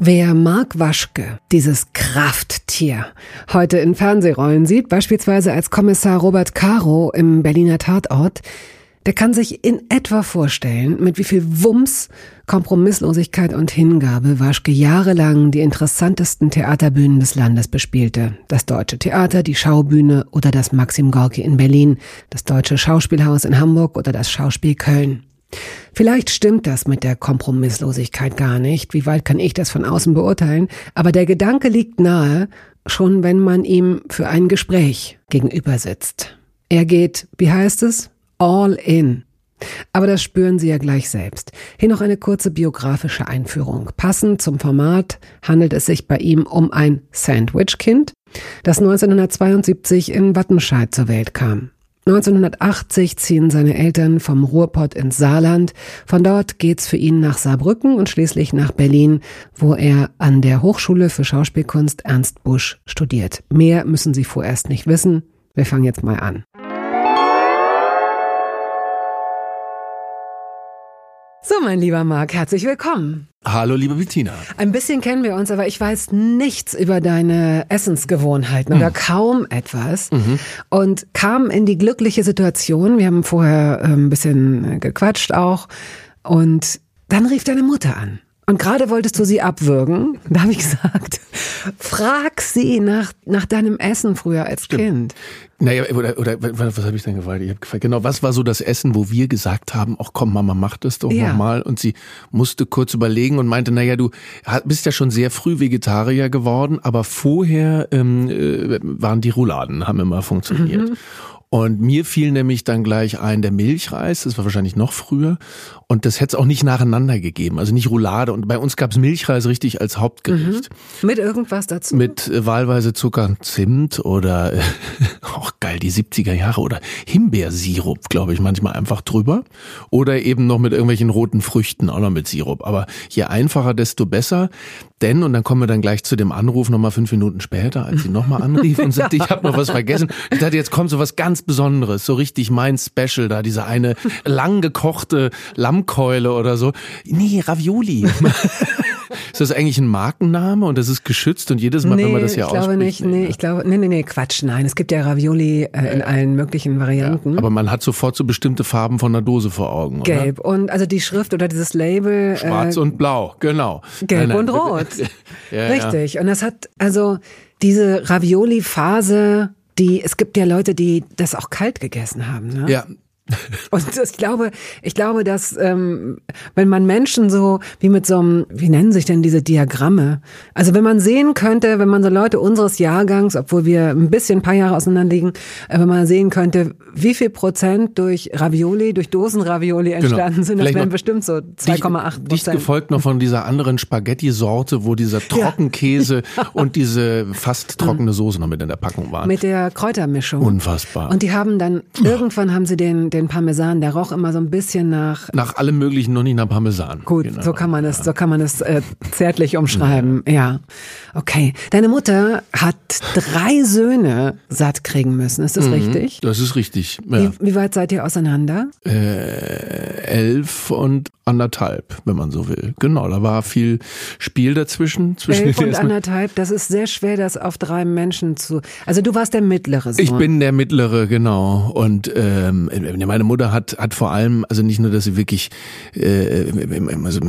Wer Mark Waschke, dieses Krafttier, heute in Fernsehrollen sieht, beispielsweise als Kommissar Robert Caro im Berliner Tatort, der kann sich in etwa vorstellen, mit wie viel Wumms, Kompromisslosigkeit und Hingabe Waschke jahrelang die interessantesten Theaterbühnen des Landes bespielte. Das Deutsche Theater, die Schaubühne oder das Maxim Gorki in Berlin, das Deutsche Schauspielhaus in Hamburg oder das Schauspiel Köln. Vielleicht stimmt das mit der Kompromisslosigkeit gar nicht, wie weit kann ich das von außen beurteilen, aber der Gedanke liegt nahe, schon wenn man ihm für ein Gespräch gegenüber sitzt. Er geht, wie heißt es, all in. Aber das spüren Sie ja gleich selbst. Hier noch eine kurze biografische Einführung. Passend zum Format handelt es sich bei ihm um ein Sandwich-Kind, das 1972 in Wattenscheid zur Welt kam. 1980 ziehen seine Eltern vom Ruhrpott ins Saarland. Von dort geht's für ihn nach Saarbrücken und schließlich nach Berlin, wo er an der Hochschule für Schauspielkunst Ernst Busch studiert. Mehr müssen Sie vorerst nicht wissen. Wir fangen jetzt mal an. So, mein lieber Marc, herzlich willkommen. Hallo, liebe Bettina. Ein bisschen kennen wir uns, aber ich weiß nichts über deine Essensgewohnheiten mhm. oder kaum etwas. Mhm. Und kam in die glückliche Situation, wir haben vorher äh, ein bisschen gequatscht auch, und dann rief deine Mutter an. Und gerade wolltest du sie abwürgen. Da habe ich gesagt, frag sie nach, nach deinem Essen früher als Stimmt. Kind. Naja, oder, oder was habe ich denn gefragt? Ich hab gefragt, genau, was war so das Essen, wo wir gesagt haben, ach komm, Mama, mach das doch ja. nochmal. Und sie musste kurz überlegen und meinte, naja, du bist ja schon sehr früh Vegetarier geworden, aber vorher ähm, äh, waren die Rouladen, haben immer funktioniert. Mhm. Und mir fiel nämlich dann gleich ein der Milchreis, das war wahrscheinlich noch früher. Und das hätte es auch nicht nacheinander gegeben, also nicht Roulade. Und bei uns gab es Milchreis richtig als Hauptgericht. Mhm. Mit irgendwas dazu? Mit äh, wahlweise Zucker, Zimt oder äh, auch geil, die 70er Jahre oder Himbeersirup, glaube ich, manchmal einfach drüber. Oder eben noch mit irgendwelchen roten Früchten, auch noch mit Sirup. Aber je einfacher, desto besser. Denn, und dann kommen wir dann gleich zu dem Anruf nochmal fünf Minuten später, als sie nochmal anrief und sagte, ich habe noch was vergessen. Ich dachte, jetzt kommt so was ganz Besonderes, so richtig mein Special da, diese eine lang gekochte Lammkeule oder so. Nee, Ravioli. ist das eigentlich ein Markenname und das ist geschützt und jedes Mal, nee, wenn man das ja ausspricht? Ich glaube nicht, nee, ich glaube, nee, nee, nee, Quatsch, nein. Es gibt ja Ravioli äh, in allen möglichen Varianten. Ja, aber man hat sofort so bestimmte Farben von der Dose vor Augen, Gelb oder? und also die Schrift oder dieses Label. Schwarz äh, und blau, genau. Gelb nein, nein. und rot. ja, Richtig. Ja. Und das hat, also diese Ravioli-Phase, die, es gibt ja Leute, die das auch kalt gegessen haben. Ne? Ja, Und ich glaube, ich glaube, dass ähm, wenn man Menschen so wie mit so einem, wie nennen sich denn diese Diagramme? Also wenn man sehen könnte, wenn man so Leute unseres Jahrgangs, obwohl wir ein bisschen ein paar Jahre auseinander liegen, äh, wenn man sehen könnte, wie viel Prozent durch Ravioli, durch Dosenravioli genau. entstanden genau. sind, das wären bestimmt so 2,8 Prozent. Dicht gefolgt noch von dieser anderen Spaghetti-Sorte, wo dieser Trockenkäse ja. und diese fast trockene Soße noch mit in der Packung waren. Mit der Kräutermischung. Unfassbar. Und die haben dann, irgendwann haben sie den, den den Parmesan, der roch immer so ein bisschen nach. Nach allem möglichen, nur nicht nach Parmesan. Gut, genau. so kann man es, so kann man es äh, zärtlich umschreiben. Ja. ja. Okay. Deine Mutter hat drei Söhne satt kriegen müssen. Ist das mhm, richtig? Das ist richtig. Ja. Wie, wie, weit seid ihr auseinander? Äh, elf und anderthalb, wenn man so will. Genau, da war viel Spiel dazwischen. Zwischen elf und anderthalb, das ist sehr schwer, das auf drei Menschen zu. Also du warst der mittlere Sohn. Ich bin der mittlere, genau. Und ähm, meine Mutter hat hat vor allem, also nicht nur, dass sie wirklich, äh, also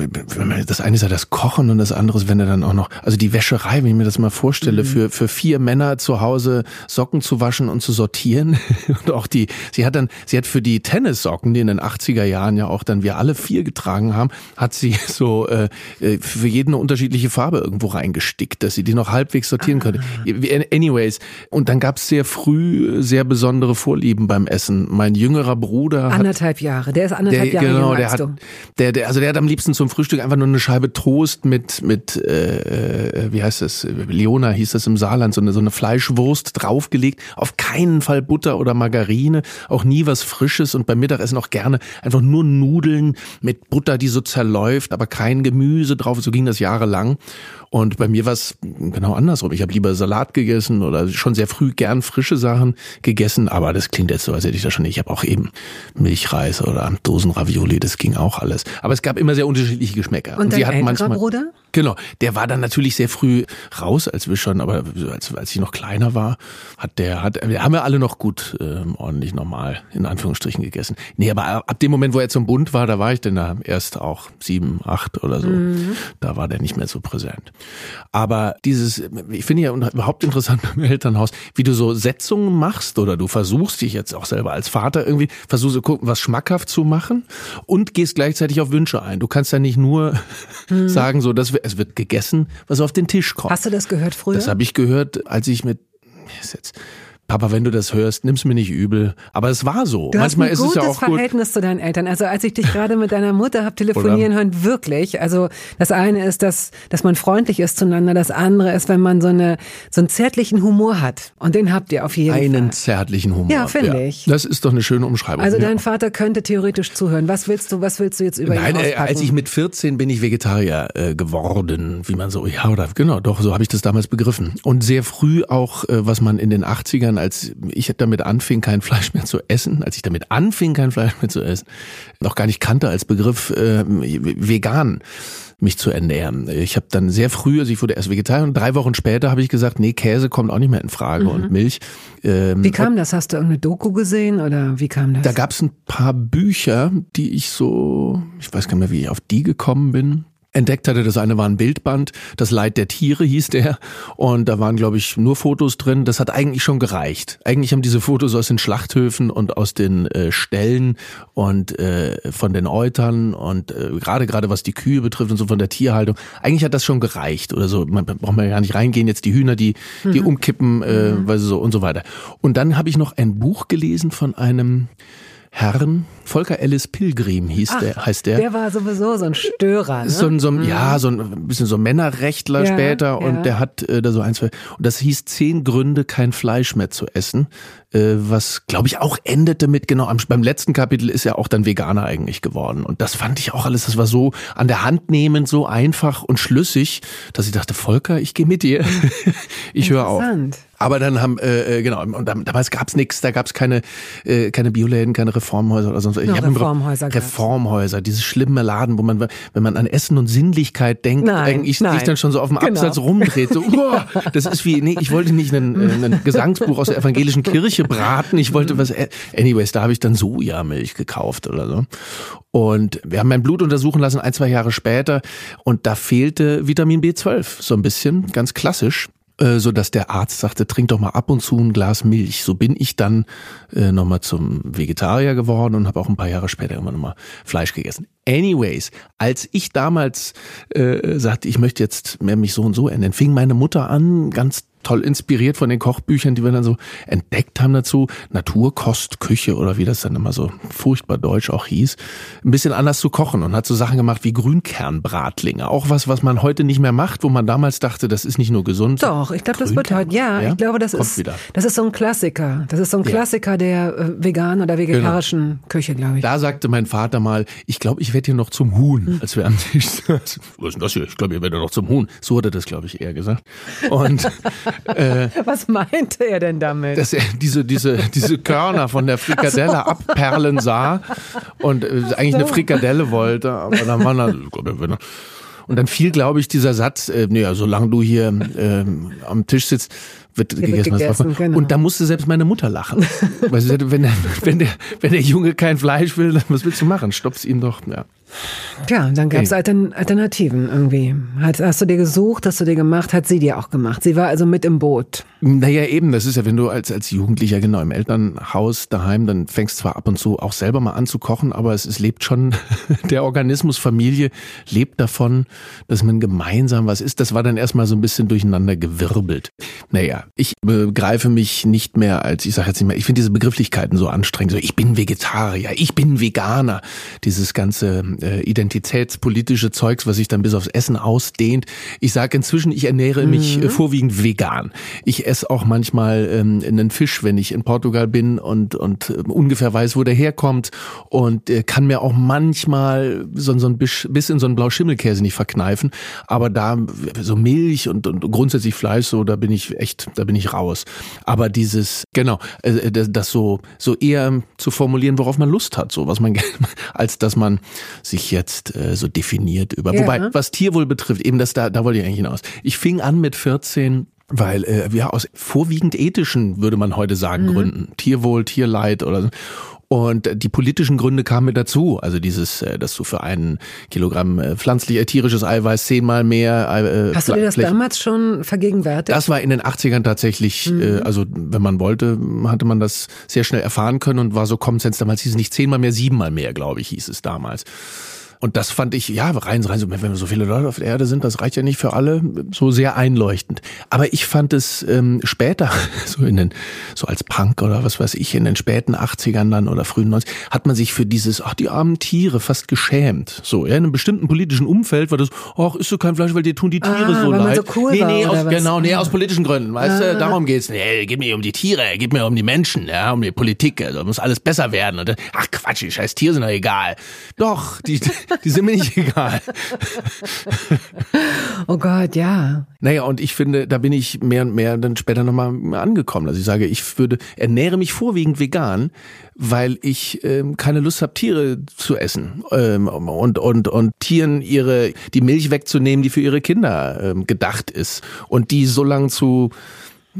das eine ist ja das Kochen und das andere ist, wenn er dann auch noch, also die Wäscherei, wenn ich mir das mal vorstelle, mhm. für für vier Männer zu Hause Socken zu waschen und zu sortieren und auch die, sie hat dann, sie hat für die Tennissocken, die in den 80er Jahren ja auch dann wir alle vier getragen haben, hat sie so äh, äh, für jeden eine unterschiedliche Farbe irgendwo reingestickt, dass sie die noch halbwegs sortieren ah. könnte. Anyways, und dann gab es sehr früh sehr besondere Vorlieben beim Essen. Mein jüngerer Bruder Bruder hat, Anderthalb Jahre. Der ist anderthalb der, Jahre genau, der hat, der, der, also der hat am liebsten zum Frühstück einfach nur eine Scheibe Toast mit, mit, äh, äh, wie heißt das? Leona hieß das im Saarland, so eine, so eine Fleischwurst draufgelegt. Auf keinen Fall Butter oder Margarine, auch nie was Frisches und beim Mittagessen auch gerne einfach nur Nudeln mit Butter, die so zerläuft, aber kein Gemüse drauf. So ging das jahrelang. Und bei mir war es genau andersrum. Ich habe lieber Salat gegessen oder schon sehr früh gern frische Sachen gegessen, aber das klingt jetzt so, als hätte ich das schon nicht. Ich habe auch eben Milchreis oder Dosenravioli, das ging auch alles. Aber es gab immer sehr unterschiedliche Geschmäcker. Und sie dein hatten älterer manchmal Bruder? Genau, der war dann natürlich sehr früh raus, als wir schon, aber als, als ich noch kleiner war, hat der, hat, wir haben ja alle noch gut ähm, ordentlich normal in Anführungsstrichen gegessen. Nee, aber ab dem Moment, wo er zum Bund war, da war ich dann da erst auch sieben, acht oder so. Mhm. Da war der nicht mehr so präsent. Aber dieses, ich finde ja überhaupt interessant beim Elternhaus, wie du so Setzungen machst oder du versuchst dich jetzt auch selber als Vater irgendwie, versuchst zu gucken, was schmackhaft zu machen und gehst gleichzeitig auf Wünsche ein. Du kannst ja nicht nur sagen, so, dass es wird gegessen, was auf den Tisch kommt. Hast du das gehört früher? Das habe ich gehört, als ich mit ist jetzt Papa, wenn du das hörst, nimm's mir nicht übel. Aber es war so. Du Manchmal hast ein ist es gutes ja auch gut. Verhältnis zu deinen Eltern. Also als ich dich gerade mit deiner Mutter hab telefonieren hören, wirklich. Also das eine ist, dass, dass man freundlich ist zueinander. Das andere ist, wenn man so eine so einen zärtlichen Humor hat. Und den habt ihr auf jeden Einen Fall. zärtlichen Humor. Ja, finde ich. Das ist doch eine schöne Umschreibung. Also Ja. dein Vater könnte theoretisch zuhören. Was willst du, was willst du jetzt über Nein, ihn äh, auspacken? als ich mit 14 bin ich Vegetarier äh, geworden, wie man so, ja, oder genau, doch, so habe ich das damals begriffen. Und sehr früh auch, äh, was man in den 80ern, als ich damit anfing, kein Fleisch mehr zu essen, als ich damit anfing, kein Fleisch mehr zu essen, noch gar nicht kannte als Begriff äh, vegan mich zu ernähren. Ich habe dann sehr früh, also ich wurde erst Vegetarier und drei Wochen später habe ich gesagt, nee, Käse kommt auch nicht mehr in Frage und Milch. Ähm, wie kam das? Hast du irgendeine Doku gesehen oder wie kam das? da gab es ein paar Bücher, die ich so, ich weiß gar nicht mehr, wie ich auf die gekommen bin. Entdeckt hatte, das eine war ein Bildband, das Leid der Tiere hieß der. Und da waren glaube ich nur Fotos drin, das hat eigentlich schon gereicht. Eigentlich haben diese Fotos aus den Schlachthöfen und aus den äh, Ställen und äh, von den Eutern und äh, gerade gerade was die Kühe betrifft und so von der Tierhaltung, eigentlich hat das schon gereicht oder so, man braucht man ja gar nicht reingehen, jetzt die Hühner, die die umkippen, äh, weil sie so und so weiter. Und dann habe ich noch ein Buch gelesen von einem Herrn, Volker Ellis Pilgrim hieß der, heißt der. Der war sowieso so ein Störer. Ne? So ein, so ein, ja, so ein bisschen so ein Männerrechtler Ja, später ja. und der hat äh, da so ein, zwei, und das hieß zehn Gründe, kein Fleisch mehr zu essen, äh, was glaube ich auch endete mit, genau, am, beim letzten Kapitel ist er auch dann Veganer eigentlich geworden und das fand ich auch alles, das war so an der Hand nehmend, so einfach und schlüssig, dass ich dachte, Volker, ich gehe mit dir, ich höre auf. Aber dann haben, äh, äh, genau, und dam- damals gab's nichts, da gab's keine, äh, keine Bioläden, keine Reformhäuser oder sonst was. Doch, hab im Reformhäuser. Reformhäuser, diese schlimme Laden, wo man, wenn man an Essen und Sinnlichkeit denkt, Nein, eigentlich nein. sich dann schon so auf dem Genau. Absatz rumdreht. So, uah, das ist wie, nee, ich wollte nicht einen, äh, ein Gesangsbuch aus der evangelischen Kirche braten, ich wollte was, äh, anyways, da habe ich dann Sojamilch gekauft oder so. Und wir haben mein Blut untersuchen lassen, ein, zwei Jahre später, und da fehlte Vitamin B12, so ein bisschen, ganz klassisch äh, so dass der Arzt sagte, trink doch mal ab und zu ein Glas Milch. So bin ich dann äh, nochmal zum Vegetarier geworden und habe auch ein paar Jahre später immer nochmal Fleisch gegessen. Anyways, als ich damals äh, sagte, ich möchte jetzt mehr mich so und so ernähren, fing meine Mutter an, ganz toll inspiriert von den Kochbüchern, die wir dann so entdeckt haben dazu, Naturkost, Küche oder wie das dann immer so furchtbar deutsch auch hieß, ein bisschen anders zu kochen und hat so Sachen gemacht wie Grünkernbratlinge. Auch was, was man heute nicht mehr macht, wo man damals dachte, das ist nicht nur gesund. Doch, ich glaube, das wird heute, ja, Ja? ich glaube, das Kommt ist, wieder. das ist so ein Klassiker. Das ist so ein Ja. Klassiker der äh, veganen oder vegetarischen Küche, glaube ich. Da sagte mein Vater mal, ich glaube, ich werde hier noch zum Huhn, als wir am Tisch saßen. Was ist denn das hier? Ich glaube, ihr werdet noch zum Huhn. So hat er das, glaube ich, eher gesagt. Und Was meinte er denn damit? dass er diese, diese, diese Körner von der Frikadelle abperlen sah und äh, eigentlich eine Frikadelle wollte, aber dann war er, und dann fiel, glaube ich, dieser Satz, äh, nee, solange du hier ähm, am Tisch sitzt, wird wird gegessen. gegessen, genau. Und da musste selbst meine Mutter lachen. Weil sie sagte, wenn der, wenn, der, wenn der Junge kein Fleisch will, dann was willst du machen? Stopf's ihm doch. Ja. Tja, dann gab es Altern Alternativen irgendwie. Hat, hast du dir gesucht, hast du dir gemacht, hat sie dir auch gemacht. Sie war also mit im Boot. Naja, eben, das ist ja, wenn du als, als Jugendlicher genau im Elternhaus daheim, dann fängst zwar ab und zu auch selber mal an zu kochen, aber es, es lebt schon, der Organismus Familie lebt davon, dass man gemeinsam was isst. Das war dann erstmal so ein bisschen durcheinander gewirbelt. Naja, Ich begreife mich nicht mehr als, ich sage jetzt nicht mehr, ich finde diese Begrifflichkeiten so anstrengend. So, ich bin Vegetarier, ich bin Veganer. Dieses ganze äh, identitätspolitische Zeugs, was sich dann bis aufs Essen ausdehnt. Ich sage inzwischen, ich ernähre mich mhm. vorwiegend vegan. Ich esse auch manchmal ähm, einen Fisch, wenn ich in Portugal bin und, und äh, ungefähr weiß, wo der herkommt und äh, kann mir auch manchmal so, so ein bisschen so ein Blauschimmelkäse nicht verkneifen. Aber da so Milch und, und grundsätzlich Fleisch, so da bin ich echt, da bin ich raus. Aber dieses, genau, äh, das, das so, so eher zu formulieren, worauf man Lust hat, so was man, als dass man sich jetzt äh, so definiert über. Ja. Wobei, was Tierwohl betrifft, eben das da, da wollte ich eigentlich hinaus. Ich fing an mit 14 weil äh, ja aus vorwiegend ethischen würde man heute sagen mhm. Gründen Tierwohl Tierleid oder so. Und die politischen Gründe kamen mit dazu. Also dieses, äh, dass du für einen Kilogramm äh, pflanzlich äh, tierisches Eiweiß zehnmal mehr. Äh, Hast du dir das damals schon vergegenwärtigt? Das war in den 80ern tatsächlich, mhm. äh, also wenn man wollte, hatte man das sehr schnell erfahren können und war so Common Sense damals hieß es nicht zehnmal mehr, siebenmal mehr, glaube ich, hieß es damals. Und das fand ich, ja, rein, rein, so, wenn so viele Leute auf der Erde sind, das reicht ja nicht für alle, so sehr einleuchtend. Aber ich fand es ähm, später, so in den, so als Punk oder was weiß ich, in den späten 80ern dann oder frühen 90 hat man sich für dieses, ach, die armen Tiere fast geschämt. So, ja, in einem bestimmten politischen Umfeld war das, ach, isst du kein Fleisch, weil dir tun die Tiere ah, so leid. So cool nee, nee, aus, genau, nee, aus politischen Gründen, weißt ah. du, darum geht's. Nee, gib mir um die Tiere, gib mir um die Menschen, ja, um die Politik, also muss alles besser werden. Und, ach Quatsch, die scheiß Tiere sind doch egal. Doch, die, die sind mir nicht egal oh Gott, ja. Naja, und ich finde, da bin ich mehr und mehr dann später nochmal angekommen. Also ich sage, ich würde, ernähre mich vorwiegend vegan, weil ich ähm, keine Lust habe, Tiere zu essen ähm, und, und, und Tieren ihre, die Milch wegzunehmen, die für ihre Kinder ähm, gedacht ist und die so lange zu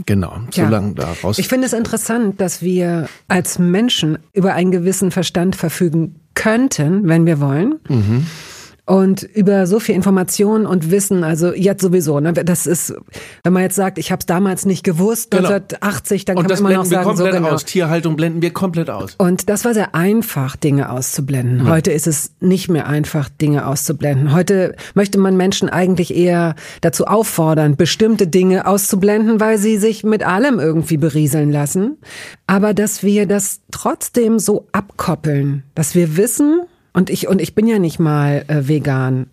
Genau, so ja. lange daraus. Ich finde es interessant, dass wir als Menschen über einen gewissen Verstand verfügen könnten, wenn wir wollen. Mhm und über so viel Information und Wissen, also jetzt sowieso, ne, das ist, wenn man jetzt sagt, ich habe es damals nicht gewusst, genau. 1980, dann und kann man immer noch sagen, wir komplett so genau. aus. Tierhaltung blenden wir komplett aus. Und das war sehr einfach, Dinge auszublenden. Ja. Heute ist es nicht mehr einfach, Dinge auszublenden. Heute möchte man Menschen eigentlich eher dazu auffordern, bestimmte Dinge auszublenden, weil sie sich mit allem irgendwie berieseln lassen. Aber dass wir das trotzdem so abkoppeln, dass wir wissen, und ich, und ich bin ja nicht mal äh, vegan.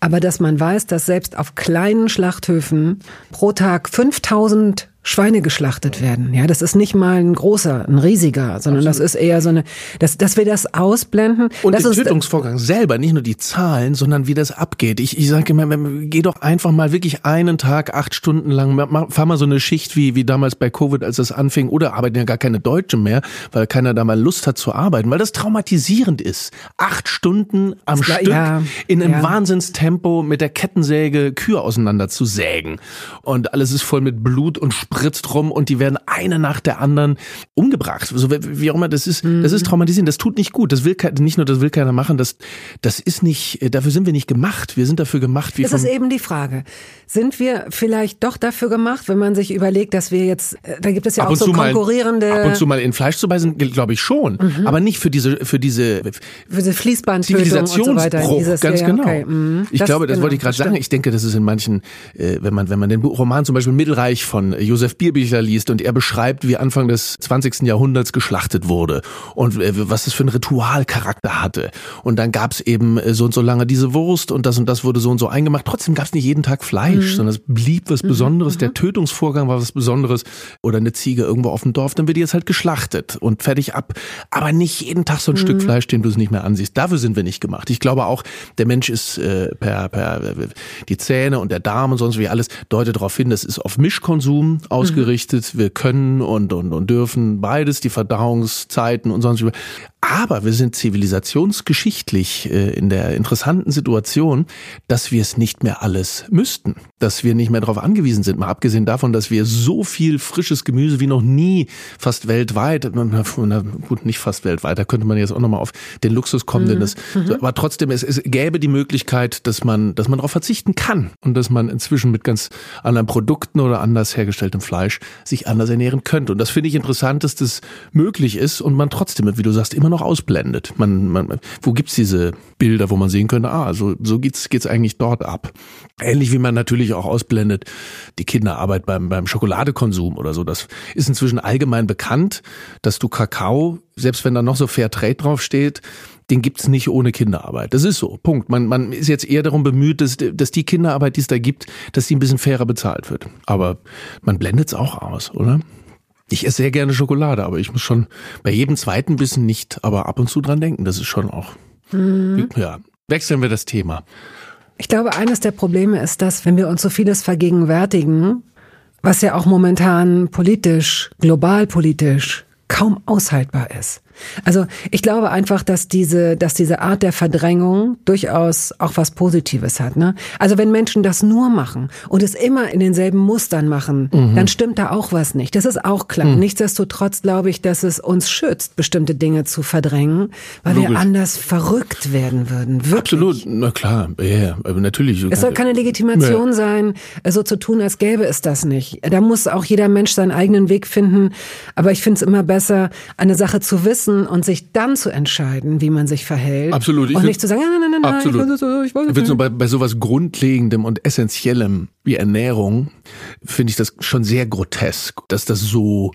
Aber dass man weiß, dass selbst auf kleinen Schlachthöfen pro Tag 5000 Schweine geschlachtet werden. Ja, das ist nicht mal ein großer, ein riesiger, sondern Absolut. das ist eher so eine, dass, dass wir das ausblenden. Und den Tötungsvorgang selber, nicht nur die Zahlen, sondern wie das abgeht. Ich, ich sage immer, geh doch einfach mal wirklich einen Tag, acht Stunden lang, fahr mal so eine Schicht wie, wie damals bei Covid, als das anfing, oder arbeiten ja gar keine Deutschen mehr, weil keiner da mal Lust hat zu arbeiten, weil das traumatisierend ist. Acht Stunden am das Stück ja, in einem ja. Wahnsinnstempo mit der Kettensäge Kühe auseinander zu sägen. Und alles ist voll mit Blut und Sprit spritzt rum und die werden eine nach der anderen umgebracht. So wie auch immer, das ist, das ist mhm. traumatisierend. Das tut nicht gut. Das will nicht nur, das will keiner machen. Das, das ist nicht, dafür sind wir nicht gemacht. Wir sind dafür gemacht. Wie das ist eben die Frage. Sind wir vielleicht doch dafür gemacht, wenn man sich überlegt, dass wir jetzt, äh, da gibt es ja ab auch so konkurrierende. Mal, ab und zu mal in Fleisch zu beißen, glaube ich schon. Mhm. Aber nicht für diese, für diese, für diese Fließbandtötung und so. Dieses, ganz ja, genau. Okay. Mhm. Ich das glaube, das genau, wollte ich gerade sagen. Ich denke, das ist in manchen, äh, wenn man, wenn man den Roman zum Beispiel Mittelreich von Josef Josef Bierbücher liest und er beschreibt, wie Anfang des 20. Jahrhunderts geschlachtet wurde und äh, was es für einen Ritualcharakter hatte. Und dann gab es eben äh, so und so lange diese Wurst und das und das wurde so und so eingemacht. Trotzdem gab es nicht jeden Tag Fleisch, mhm. sondern es blieb was mhm. Besonderes. Mhm. Der Tötungsvorgang war was Besonderes. Oder eine Ziege irgendwo auf dem Dorf, dann wird die jetzt halt geschlachtet und fertig ab. Aber nicht jeden Tag so ein mhm. Stück Fleisch, den du es nicht mehr ansiehst. Dafür sind wir nicht gemacht. Ich glaube auch, der Mensch ist äh, per, per die Zähne und der Darm und sonst wie alles deutet darauf hin, das ist auf Mischkonsum ausgerichtet. Mhm. Wir können und, und, und dürfen beides, die Verdauungszeiten und sonst. Aber wir sind zivilisationsgeschichtlich äh, in der interessanten Situation, dass wir es nicht mehr alles müssten, dass wir nicht mehr darauf angewiesen sind. Mal abgesehen davon, dass wir so viel frisches Gemüse wie noch nie fast weltweit, na, gut, nicht fast weltweit, da könnte man jetzt auch nochmal auf den Luxus kommen, mhm. denn das, mhm. aber trotzdem, es, es gäbe die Möglichkeit, dass man, dass man darauf verzichten kann und dass man inzwischen mit ganz anderen Produkten oder anders hergestelltem Fleisch sich anders ernähren könnte. Und das finde ich interessant, dass das möglich ist und man trotzdem, wie du sagst, immer auch ausblendet. Man, man, wo gibt's diese Bilder, wo man sehen könnte, ah, so, so geht's, geht's eigentlich dort ab. Ähnlich wie man natürlich auch ausblendet die Kinderarbeit beim, beim Schokoladekonsum oder so. Das ist inzwischen allgemein bekannt, dass du Kakao, selbst wenn da noch so Fair Trade draufsteht, den gibt's nicht ohne Kinderarbeit. Das ist so. Punkt. Man, man ist jetzt eher darum bemüht, dass, dass die Kinderarbeit, die es da gibt, dass die ein bisschen fairer bezahlt wird. Aber man blendet's auch aus, oder? Ich esse sehr gerne Schokolade, aber ich muss schon bei jedem zweiten Bissen nicht, aber ab und zu dran denken. Das ist schon auch. Mhm. Ja. Wechseln wir das Thema. Ich glaube, eines der Probleme ist, dass wenn wir uns so vieles vergegenwärtigen, was ja auch momentan politisch, global politisch kaum aushaltbar ist. Also ich glaube einfach, dass diese, dass diese Art der Verdrängung durchaus auch was Positives hat. Ne? Also wenn Menschen das nur machen und es immer in denselben Mustern machen, mhm. dann stimmt da auch was nicht. Das ist auch klar. Mhm. Nichtsdestotrotz glaube ich, dass es uns schützt, bestimmte Dinge zu verdrängen, weil Logisch. wir anders verrückt werden würden. Wirklich. Absolut, na klar, ja, aber natürlich. Es soll keine Legitimation ja. sein, so zu tun, als gäbe es das nicht. Da muss auch jeder Mensch seinen eigenen Weg finden. Aber ich finde es immer besser, eine Sache zu wissen wissen und sich dann zu entscheiden, wie man sich verhält. Absolut. Ich und nicht zu sagen, nein, nein, nein, absolut. nein, ich weiß es, ich weiß es nicht. Bei, bei sowas Grundlegendem und Essentiellem wie Ernährung finde ich das schon sehr grotesk, dass das so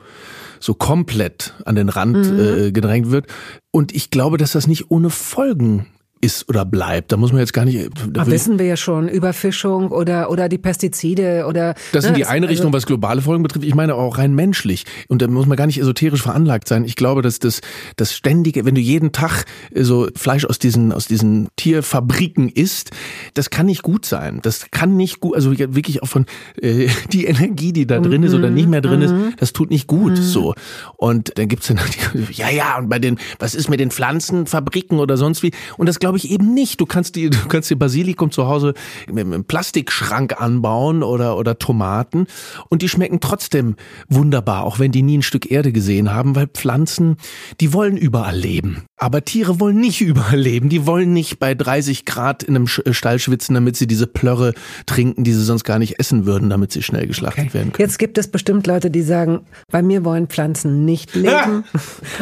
so komplett an den Rand mhm. äh, gedrängt wird. Und ich glaube, dass das nicht ohne Folgen ist oder bleibt. Da muss man jetzt gar nicht. Da wissen wir ja schon, Überfischung oder, oder die Pestizide oder. Das ne, sind die eine Richtung, also was globale Folgen betrifft. Ich meine auch rein menschlich. Und da muss man gar nicht esoterisch veranlagt sein. Ich glaube, dass das, das ständige, wenn du jeden Tag so Fleisch aus diesen, aus diesen Tierfabriken isst, das kann nicht gut sein. Das kann nicht gut, also wirklich auch von, äh, die Energie, die da drin mhm. ist oder nicht mehr drin mhm. ist, das tut nicht gut, mhm. so. Und dann gibt's dann, ja, ja, und bei den, was ist mit den Pflanzenfabriken oder sonst wie? Und das glaube glaube ich eben nicht. Du kannst die, du kannst dir Basilikum zu Hause im Plastikschrank anbauen oder, oder Tomaten und die schmecken trotzdem wunderbar, auch wenn die nie ein Stück Erde gesehen haben, weil Pflanzen, die wollen überall leben. Aber Tiere wollen nicht überall leben. Die wollen nicht bei 30 Grad in einem äh, Stall schwitzen, damit sie diese Plörre trinken, die sie sonst gar nicht essen würden, damit sie schnell geschlachtet okay. werden können. Jetzt gibt es bestimmt Leute, die sagen, bei mir wollen Pflanzen nicht leben.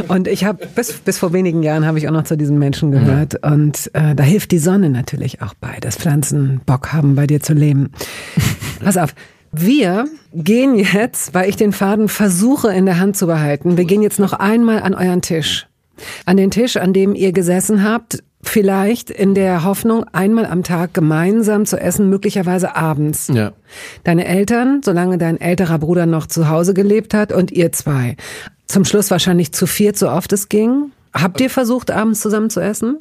und ich habe bis, bis vor wenigen Jahren habe ich auch noch zu diesen Menschen gehört. Ja. Und äh, da hilft die Sonne natürlich auch bei, dass Pflanzen Bock haben, bei dir zu leben. Pass auf. Wir gehen jetzt, weil ich den Faden versuche in der Hand zu behalten, wir gehen jetzt noch einmal an euren Tisch. An den Tisch, an dem ihr gesessen habt, vielleicht in der Hoffnung, einmal am Tag gemeinsam zu essen, möglicherweise abends. Ja. Deine Eltern, solange dein älterer Bruder noch zu Hause gelebt hat und ihr zwei. Zum Schluss wahrscheinlich zu viert, so oft es ging. Habt ihr versucht, abends zusammen zu essen?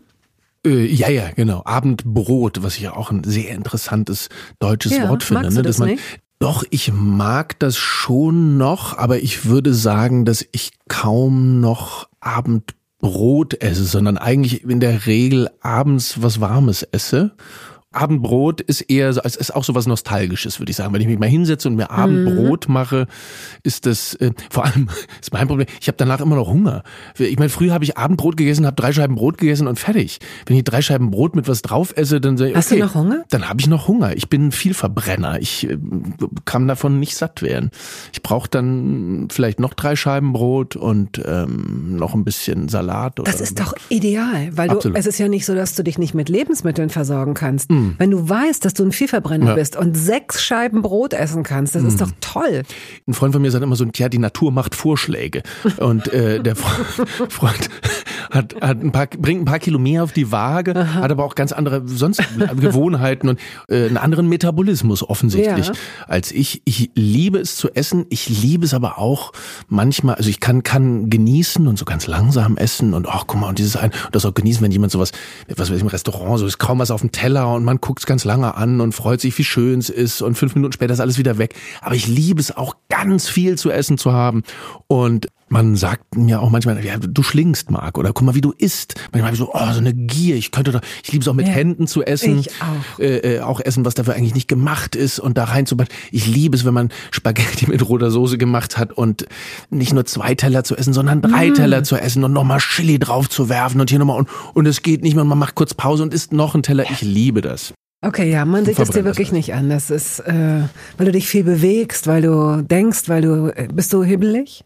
Äh, ja, ja, genau. Abendbrot, was ich ja auch ein sehr interessantes deutsches ja, Wort finde. Ne? Dass man? Doch, ich mag das schon noch, aber ich würde sagen, dass ich kaum noch Abendbrot esse, sondern eigentlich in der Regel abends was Warmes esse. Abendbrot ist eher so, es ist auch so was Nostalgisches, würde ich sagen. Wenn ich mich mal hinsetze und mir Abendbrot mhm. mache, ist das äh, vor allem ist mein Problem. Ich habe danach immer noch Hunger. Ich meine, früher habe ich Abendbrot gegessen, habe drei Scheiben Brot gegessen und fertig. Wenn ich drei Scheiben Brot mit was drauf esse, dann sage ich, okay, Hast du noch Hunger? Dann habe ich noch Hunger. Ich bin viel Verbrenner. Ich äh, kann davon nicht satt werden. Ich brauche dann vielleicht noch drei Scheiben Brot und ähm, noch ein bisschen Salat. Oder das ist doch ideal, weil du, es ist ja nicht so, dass du dich nicht mit Lebensmitteln versorgen kannst. Mhm. Mm. Wenn du weißt, dass du ein Vielverbrenner ja. bist und sechs Scheiben Brot essen kannst, das mm. ist doch toll. Ein Freund von mir sagt immer so, ja, die Natur macht Vorschläge. Und äh, der Freund hat, hat ein paar, bringt ein paar Kilo mehr auf die Waage, Aha. hat aber auch ganz andere sonst Gewohnheiten und äh, einen anderen Metabolismus offensichtlich ja. als ich. Ich liebe es zu essen, ich liebe es aber auch manchmal, also ich kann, kann genießen und so ganz langsam essen und ach, guck mal, und dieses ein, und das auch genießen, wenn jemand sowas, was weiß ich, im Restaurant, so ist kaum was auf dem Teller und man guckt es ganz lange an und freut sich, wie schön es ist und fünf Minuten später ist alles wieder weg. Aber ich liebe es auch ganz viel zu essen zu haben und man sagt mir auch manchmal, ja, du schlingst, Marc, oder guck mal, wie du isst. Manchmal habe ich so, oh, so eine Gier. Ich könnte doch, ich liebe es auch mit ja, Händen zu essen. Ich auch. Äh, äh, auch essen, was dafür eigentlich nicht gemacht ist und da rein zu. Ich liebe es, wenn man Spaghetti mit roter Soße gemacht hat und nicht nur zwei Teller zu essen, sondern drei mm. Teller zu essen und nochmal Chili drauf zu werfen und hier nochmal und, und es geht nicht mehr man macht kurz Pause und isst noch einen Teller. Ich liebe das. Okay, ja, man sieht es dir wirklich nicht an. Das ist, äh, weil du dich viel bewegst, weil du denkst, weil du, äh, bist du hibbelig?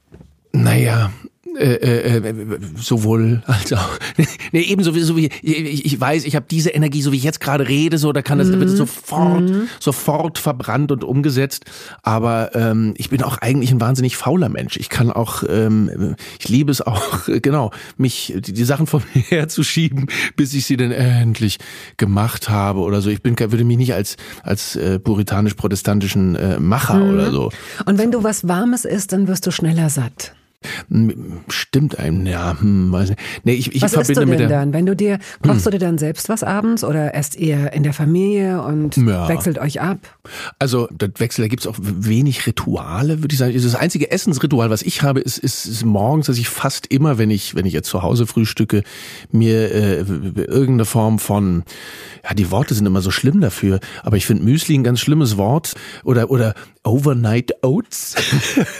Naja, äh, äh, äh, sowohl als auch nee, ebenso wie so wie ich, ich weiß, ich habe diese Energie, so wie ich jetzt gerade rede, so da kann das mhm. sofort mhm. sofort verbrannt und umgesetzt. Aber ähm, ich bin auch eigentlich ein wahnsinnig fauler Mensch. Ich kann auch, ähm, ich liebe es auch, genau, mich die, die Sachen von mir herzuschieben, bis ich sie dann endlich gemacht habe oder so. Ich bin würde mich nicht als als äh, puritanisch-protestantischen äh, Macher mhm. oder so. Und wenn du was Warmes isst, dann wirst du schneller satt. Stimmt einem, ja, hm, weiß nicht. Nee, ich, ich was verbinde isst du denn mit der, dann? Wenn du dir, kochst hm. du dir dann selbst was abends oder esst ihr in der Familie und ja. wechselt euch ab? Also, das Wechsel, da gibt's auch wenig Rituale, würde ich sagen. Das einzige Essensritual, was ich habe, ist, ist, ist morgens, dass ich fast immer, wenn ich, wenn ich jetzt zu Hause frühstücke, mir äh, irgendeine Form von, ja, die Worte sind immer so schlimm dafür, aber ich finde Müsli ein ganz schlimmes Wort oder, oder Overnight Oats.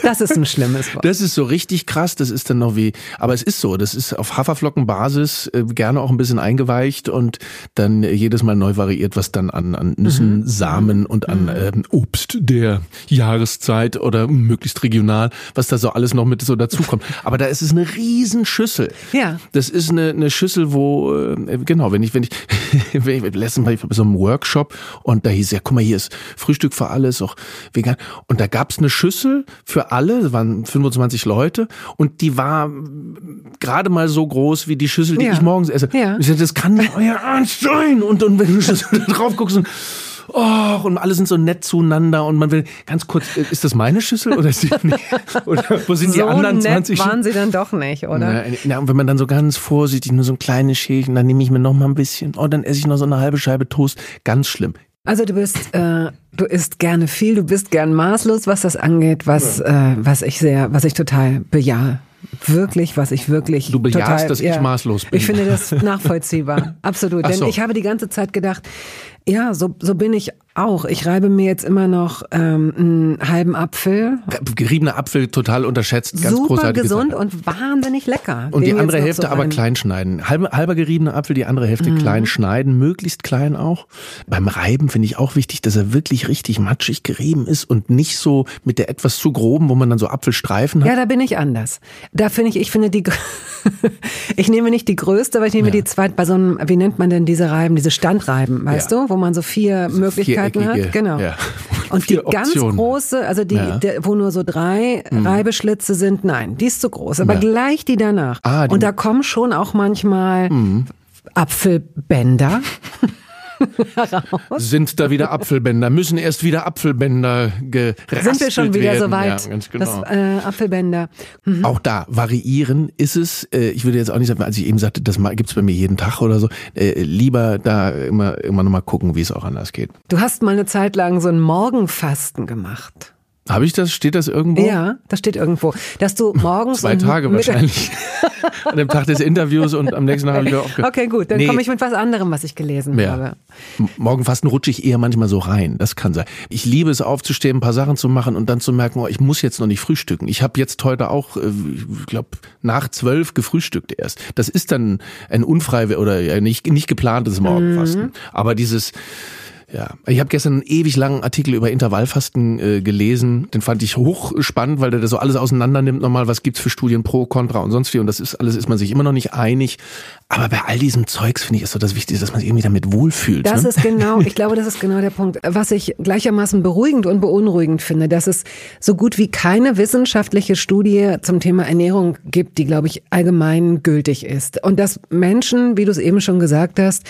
Das ist ein schlimmes Wort. Das ist so richtig krass. Das ist dann noch wie, aber es ist so. Das ist auf Haferflockenbasis äh, gerne auch ein bisschen eingeweicht und dann jedes Mal neu variiert, was dann an, an Nüssen, mhm. Samen und an ähm, Obst der Jahreszeit oder möglichst regional, was da so alles noch mit so dazukommt. Aber da ist es eine Riesenschüssel. Ja. Das ist eine, eine Schüssel, wo, äh, genau, wenn ich, wenn ich, wenn ich letztens Mal bei so einem Workshop und da hieß ja, guck mal, hier ist Frühstück für alles, auch vegan und da gab's eine Schüssel für alle, das waren 25 Leute und die war gerade mal so groß wie die Schüssel, die ja. ich morgens esse. Ja. Ich sag, das kann nicht euer Ernst sein. Und, und wenn du drauf guckst und Oh, und alle sind so nett zueinander und man will ganz kurz, äh, ist das meine Schüssel oder ist die nicht? Oder wo sind so die anderen nett 20? waren sie dann doch nicht, oder? Na, na, und wenn man dann so ganz vorsichtig nur so ein kleines Schälchen, dann nehme ich mir noch mal ein bisschen, oh, dann esse ich noch so eine halbe Scheibe Toast. Ganz schlimm. Also du bist, äh, du isst gerne viel, du bist gern maßlos, was das angeht, was, ja. äh, was ich sehr, was ich total bejahe. Wirklich, was ich wirklich. Du bejahst, total, dass ja, ich maßlos bin. Ich finde das nachvollziehbar. Absolut. Denn so. ich habe die ganze Zeit gedacht, ja, so, so bin ich auch. Ich reibe mir jetzt immer noch ähm, einen halben Apfel. Geriebener Apfel total unterschätzt, ganz Super großartig. gesund Sache. und wahnsinnig lecker. Und die andere Hälfte so aber klein schneiden. Halber, halber geriebener Apfel, die andere Hälfte mhm. klein schneiden, möglichst klein auch. Beim Reiben finde ich auch wichtig, dass er wirklich richtig matschig gerieben ist und nicht so mit der etwas zu groben, wo man dann so Apfelstreifen hat. Ja, da bin ich anders. Da finde ich, ich finde die, ich nehme nicht die größte, aber ich nehme ja. die zweite, bei so einem, wie nennt man denn diese Reiben, diese Standreiben, weißt ja. du? Wo man so vier so Möglichkeiten hat. Genau. Ja. Und die ganz große, also die, ja. der, wo nur so drei mhm. Reibeschlitze sind, nein, die ist zu groß. Aber gleich die danach. Ah, die Und da kommen schon auch manchmal mhm. Apfelbänder. Sind da wieder Apfelbänder? Müssen erst wieder Apfelbänder geraspelt Sind wir schon wieder werden. so weit? Ja, ganz genau. Das, äh, Apfelbänder. Mhm. Auch da variieren ist es. Äh, ich würde jetzt auch nicht sagen, als ich eben sagte, das gibt's bei mir jeden Tag oder so. Äh, lieber da immer immer noch mal gucken, wie es auch anders geht. Du hast mal eine Zeit lang so ein Morgenfasten gemacht. Habe ich das? Steht das irgendwo? Ja, das steht irgendwo. Dass du morgens. Zwei Tage wahrscheinlich. An dem Tag des Interviews und am nächsten Tag habe ich auch Okay, gut, dann nee. komme ich mit was anderem, was ich gelesen ja. habe. Morgenfasten rutsche ich eher manchmal so rein. Das kann sein. Ich liebe es aufzustehen, ein paar Sachen zu machen und dann zu merken, oh, ich muss jetzt noch nicht frühstücken. Ich habe jetzt heute auch, äh, ich glaube, nach zwölf gefrühstückt erst. Das ist dann ein unfrei oder nicht, nicht geplantes Morgenfasten. Mhm. Aber dieses ja, ich habe gestern einen ewig langen Artikel über Intervallfasten äh, gelesen. Den fand ich hochspannend, weil der das so alles auseinander nimmt nochmal. Was gibt's für Studien pro, contra und sonst wie. Und das ist alles ist man sich immer noch nicht einig. Aber bei all diesem Zeugs finde ich ist so das Wichtigste, dass man sich irgendwie damit wohlfühlt. Das ne? ist genau, ich glaube, das ist genau der Punkt. Was ich gleichermaßen beruhigend und beunruhigend finde, dass es so gut wie keine wissenschaftliche Studie zum Thema Ernährung gibt, die, glaube ich, allgemein gültig ist. Und dass Menschen, wie du es eben schon gesagt hast,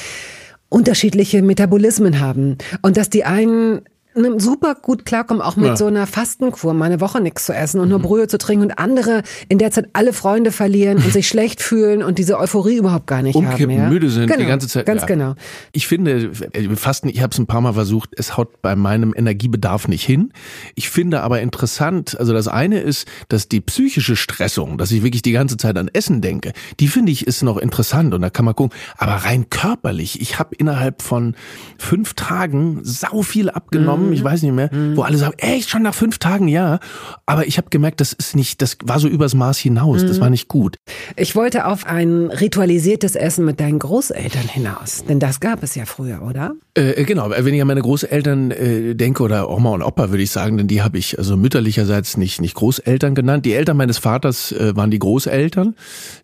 unterschiedliche Metabolismen haben. Und dass die einen Ne, super gut klarkommen, auch mit ja. so einer Fastenkur, mal eine Woche nichts zu essen und nur mhm. Brühe zu trinken und andere in der Zeit alle Freunde verlieren und sich schlecht fühlen und diese Euphorie überhaupt gar nicht Umkippen, haben. Ja? müde sind genau, die ganze Zeit. Ganz ja. genau. Ich finde, äh, Fasten, ich habe es ein paar Mal versucht, es haut bei meinem Energiebedarf nicht hin. Ich finde aber interessant, also das eine ist, dass die psychische Stressung, dass ich wirklich die ganze Zeit an Essen denke, die finde ich ist noch interessant und da kann man gucken. Aber rein körperlich, ich habe innerhalb von fünf Tagen sau viel abgenommen. Zusammen, ich weiß nicht mehr, wo alle sagen, echt schon nach fünf Tagen, ja. Aber ich habe gemerkt, das ist nicht, das war so übers Maß hinaus, das war nicht gut. Ich wollte auf ein ritualisiertes Essen mit deinen Großeltern hinaus, denn das gab es ja früher, oder? Äh, genau, wenn ich an meine Großeltern äh, denke oder Oma und Opa, würde ich sagen, denn die habe ich also mütterlicherseits nicht nicht Großeltern genannt. Die Eltern meines Vaters äh, waren die Großeltern,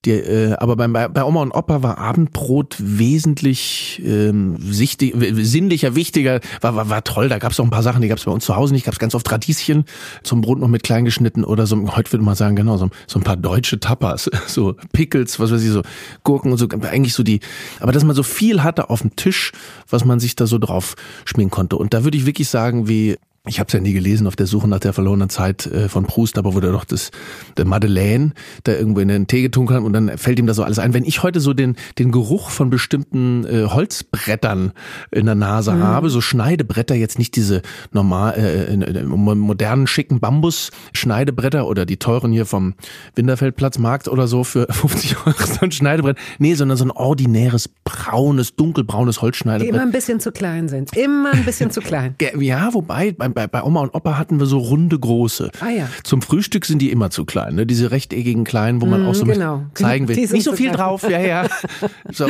die, äh, aber bei, bei Oma und Opa war Abendbrot wesentlich ähm, sichtig, sinnlicher, wichtiger, war, war, war toll. Da gab es auch ein paar Sachen, die gab es bei uns zu Hause nicht. Gab es ganz oft Radieschen zum Brot noch mit klein geschnitten oder so. Heute würde man sagen, genau so, so ein paar deutsche Tapas, so Pickles, was weiß ich, so Gurken und so. Eigentlich so die, aber dass man so viel hatte auf dem Tisch, was man sich da so drauf schmieren konnte. Und da würde ich wirklich sagen, wie ich habe es ja nie gelesen auf der Suche nach der verlorenen Zeit äh, von Proust, aber wo der doch das der Madeleine da irgendwo in den Tee getunkt hat und dann fällt ihm da so alles ein. Wenn ich heute so den den Geruch von bestimmten äh, Holzbrettern in der Nase mhm. habe, so Schneidebretter, jetzt nicht diese normal äh, äh modernen schicken Bambus Schneidebretter oder die teuren hier vom Winterfeldplatz Markt oder so für 50 Euro so ein Schneidebrett, nee, sondern so ein ordinäres braunes dunkelbraunes Holzschneidebrett. Die immer ein bisschen zu klein sind, immer ein bisschen zu klein. Ja, wobei beim bei, bei Oma und Opa hatten wir so runde große. Ah, ja. Zum Frühstück sind die immer zu klein, ne? Diese rechteckigen kleinen, wo man mm, auch so genau. zeigen will. Nicht so viel klein. drauf, ja, ja. So,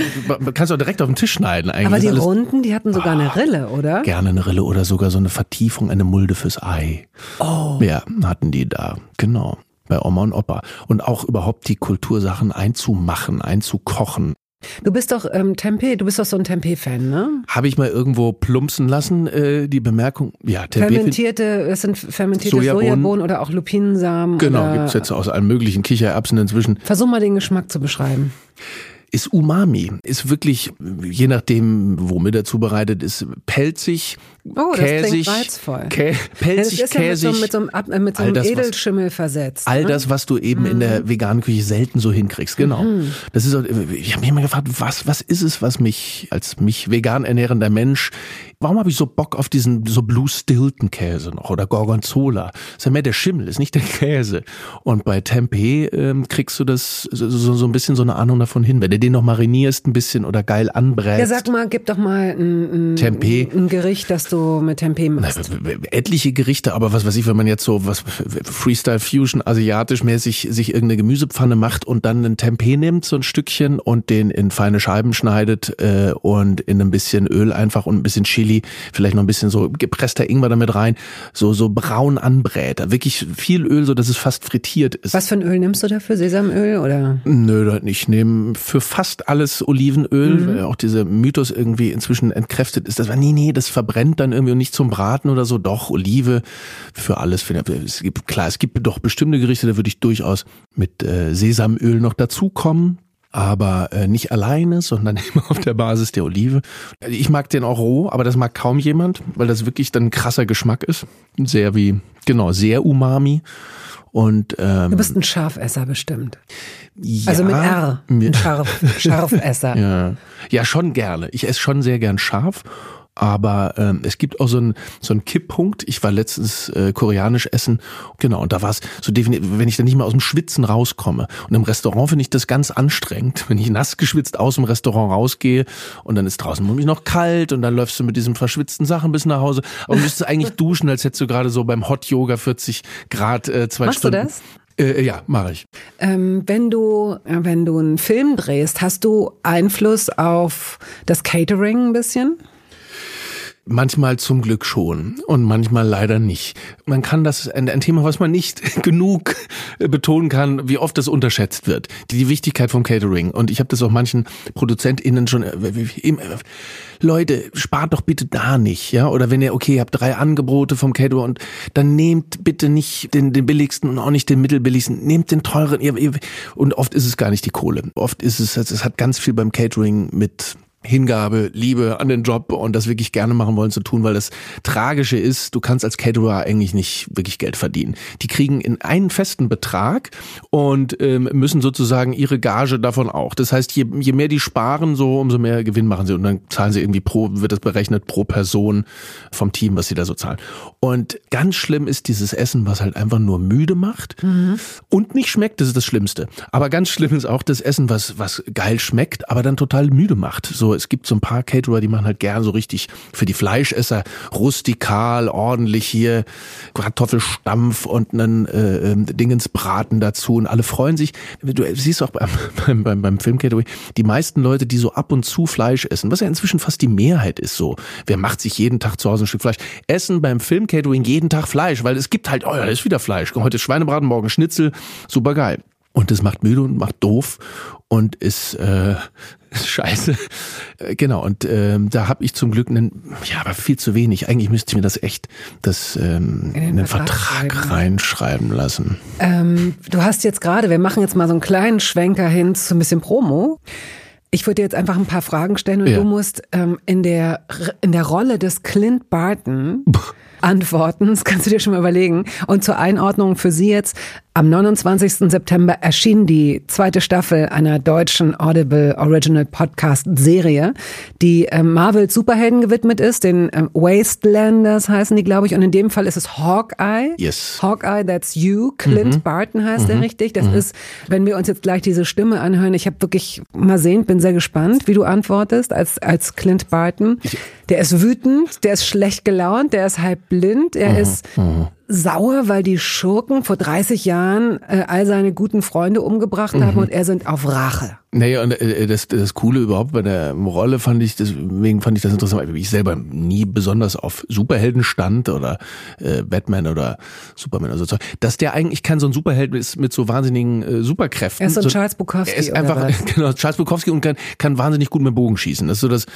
kannst du auch direkt auf den Tisch schneiden eigentlich. Aber die runden, die hatten sogar oh, eine Rille, oder? Gerne eine Rille oder sogar so eine Vertiefung, eine Mulde fürs Ei. Oh. Ja, hatten die da, genau bei Oma und Opa. Und auch überhaupt die Kultursachen einzumachen, einzukochen. Du bist doch ähm, Tempeh, du bist doch so ein Tempeh-Fan, ne? Habe ich mal irgendwo plumpsen lassen, äh, die Bemerkung. Ja, Tempeh. Fermentierte, es sind fermentierte Sojabohnen, Sojabohnen oder auch Lupinensamen. Genau, gibt's jetzt aus allen möglichen Kichererbsen inzwischen. Versuch mal den Geschmack zu beschreiben ist Umami. Ist wirklich, je nachdem, womit er zubereitet ist, pelzig, oh, käsig. Kä pelzig, das ist käsig. Ja mit so, mit so, mit so einem Edelschimmel was, versetzt. All ne? das, was du eben mhm. in der mhm. veganen Küche selten so hinkriegst. Genau. Mhm. Das ist, ich habe mich immer gefragt, was, was ist es, was mich als mich vegan ernährender Mensch Warum habe ich so Bock auf diesen so Blue Stilton Käse noch oder Gorgonzola? Das ist ja mehr der Schimmel, ist nicht der Käse. Und bei Tempeh ähm, kriegst du das so, so ein bisschen so eine Ahnung davon hin. Wenn du den noch marinierst ein bisschen oder geil anbrätst. Ja, sag mal, gib doch mal ein, ein, Tempeh. ein Gericht, das du mit Tempeh machst. Na, etliche Gerichte, aber was weiß ich, wenn man jetzt so was Freestyle Fusion asiatisch mäßig sich irgendeine Gemüsepfanne macht und dann ein Tempeh nimmt, so ein Stückchen und den in feine Scheiben schneidet äh, und in ein bisschen Öl einfach und ein bisschen Chili Chili, vielleicht noch ein bisschen so gepresster Ingwer damit rein, so, so braun anbrät. Wirklich viel Öl, so dass es fast frittiert ist. Was für ein Öl nimmst du dafür? Sesamöl oder? Nö, ich nehme für fast alles Olivenöl, mhm. weil auch dieser Mythos irgendwie inzwischen entkräftet ist. Das war, nee, nee, das verbrennt dann irgendwie nicht zum Braten oder so. Doch, Olive für alles. Es gibt, klar, es gibt doch bestimmte Gerichte, da würde ich durchaus mit äh, Sesamöl noch dazukommen aber äh, nicht alleine, sondern immer auf der Basis der Olive. Ich mag den auch roh, aber das mag kaum jemand, weil das wirklich dann ein krasser Geschmack ist. Sehr wie, genau, sehr umami. Und, ähm, du bist ein Scharfesser bestimmt. Ja, also mit R. Ein Scharf, Scharfesser. ja. ja, schon gerne. Ich esse schon sehr gern scharf aber ähm, es gibt auch so einen so einen Kipppunkt. Ich war letztens äh, koreanisch essen, genau, und da war es so definitiv, wenn ich dann nicht mehr aus dem Schwitzen rauskomme. Und im Restaurant finde ich das ganz anstrengend, wenn ich nass geschwitzt aus dem Restaurant rausgehe und dann ist draußen nämlich noch kalt und dann läufst du mit diesem verschwitzten Sachen bis nach Hause. Aber du müsstest eigentlich duschen, als hättest du gerade so beim Hot Yoga 40 Grad äh, zwei Machst Stunden. Du das? Äh, ja, mache ich. Ähm, wenn du, äh, wenn du einen Film drehst, hast du Einfluss auf das Catering ein bisschen? Manchmal zum Glück schon und manchmal leider nicht. Man kann das ein, ein, Thema, was man nicht genug betonen kann, wie oft das unterschätzt wird. Die Wichtigkeit vom Catering. Und ich habe das auch manchen ProduzentInnen schon. Äh, Leute, spart doch bitte da nicht, ja? Oder wenn ihr, okay, ihr habt drei Angebote vom Caterer und dann nehmt bitte nicht den, den billigsten und auch nicht den mittelbilligsten, nehmt den teuren. Und oft ist es gar nicht die Kohle. Oft ist es, es hat ganz viel beim Catering mit Hingabe, Liebe an den Job und das wirklich gerne machen wollen zu tun, weil das Tragische ist, du kannst als Caterer eigentlich nicht wirklich Geld verdienen. Die kriegen in einen festen Betrag und ähm, müssen sozusagen ihre Gage davon auch. Das heißt, je, je mehr die sparen, so umso mehr Gewinn machen sie und dann zahlen sie irgendwie pro, wird das berechnet pro Person vom Team, was sie da so zahlen. Und ganz schlimm ist dieses Essen, was halt einfach nur müde macht mhm. und nicht schmeckt, das ist das Schlimmste. Aber ganz schlimm ist auch das Essen, was, was geil schmeckt, aber dann total müde macht. So es gibt so ein paar Caterer, die machen halt gern so richtig für die Fleischesser rustikal, ordentlich hier Kartoffelstampf und einen äh, ähm, Dingensbraten dazu und alle freuen sich. Du siehst auch beim, beim, beim, beim Film Catering, die meisten Leute, die so ab und zu Fleisch essen, was ja inzwischen fast die Mehrheit ist so. Wer macht sich jeden Tag zu Hause ein Stück Fleisch? Essen beim Film Catering jeden Tag Fleisch, weil es gibt halt, oh ja, ist wieder Fleisch. Heute Schweinebraten, morgen Schnitzel, super geil. Und das macht müde und macht doof und ist äh, scheiße. Äh, genau, und ähm, da habe ich zum Glück einen, ja, aber viel zu wenig. Eigentlich müsste ich mir das echt das ähm, in den, in den Vertrag, Vertrag reinschreiben lassen. Ähm, du hast jetzt gerade, wir machen jetzt mal so einen kleinen Schwenker hin zu ein bisschen Promo. Ich würde dir jetzt einfach ein paar Fragen stellen und ja. du musst ähm, in der in der Rolle des Clint Barton antworten. Das kannst du dir schon mal überlegen. Und zur Einordnung für Sie jetzt. Am 29. September erschien die zweite Staffel einer deutschen Audible Original Podcast Serie, die ähm, Marvel Superhelden gewidmet ist, den ähm, Wastelanders heißen die, glaube ich, und in dem Fall ist es Hawkeye. Yes. Hawkeye, that's you. Clint mhm. Barton heißt mhm. der richtig. Das mhm. ist, wenn wir uns jetzt gleich diese Stimme anhören, ich habe wirklich mal sehen, bin sehr gespannt, wie du antwortest als als Clint Barton. Ich der ist wütend, der ist schlecht gelaunt, der ist halb blind, er mhm. ist mhm sauer, weil die Schurken vor 30 Jahren äh, all seine guten Freunde umgebracht mhm. haben und er sind auf Rache. Naja, und äh, das, das Coole überhaupt bei der Rolle fand ich, deswegen fand ich das interessant, weil ich selber nie besonders auf Superhelden stand oder äh, Batman oder Superman oder so, dass der eigentlich kein so ein Superheld ist mit so wahnsinnigen äh, Superkräften. Er ist so ein Charles Bukowski. Er ist einfach, genau, Charles Bukowski und kann, kann wahnsinnig gut mit Bogen schießen. Das ist so das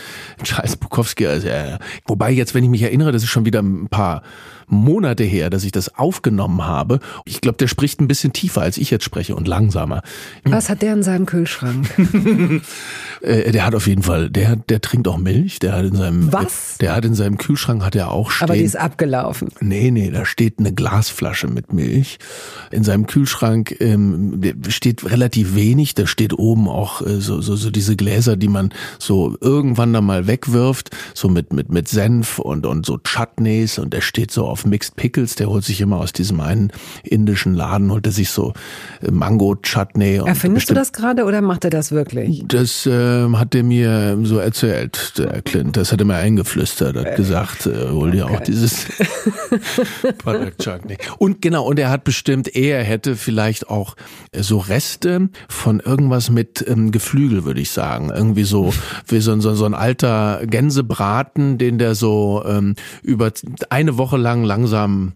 Charles Bukowski, also, ja, wobei jetzt, wenn ich mich erinnere, das ist schon wieder ein paar Monate her, dass ich das aufgenommen habe. Ich glaube, der spricht ein bisschen tiefer, als ich jetzt spreche und langsamer. Was hat der in seinem Kühlschrank? Äh, der hat auf jeden Fall, der, der trinkt auch Milch. Der hat in seinem, Was? Der hat in seinem Kühlschrank hat er auch stehen. Aber die ist abgelaufen. Nee, nee, da steht eine Glasflasche mit Milch. In seinem Kühlschrank ähm, steht relativ wenig. Da steht oben auch äh, so, so, so diese Gläser, die man so irgendwann dann mal wegwirft, so mit, mit, mit Senf und, und so Chutneys und der steht so auf Mixed Pickles, der holt sich immer aus diesem einen indischen Laden, holt er sich so äh, Mango-Chutney. Erfindest du das gerade oder macht er das wirklich? Das äh, hat er mir so erzählt, der Clint. Das hat er mir eingeflüstert, hat äh, gesagt, äh, hol dir okay. auch dieses Product Chutney. Und genau, und er hat bestimmt, er hätte vielleicht auch so Reste von irgendwas mit ähm, Geflügel, würde ich sagen. Irgendwie so, wie so, so, so ein alter Gänsebraten, den der so ähm, über eine Woche lang langsam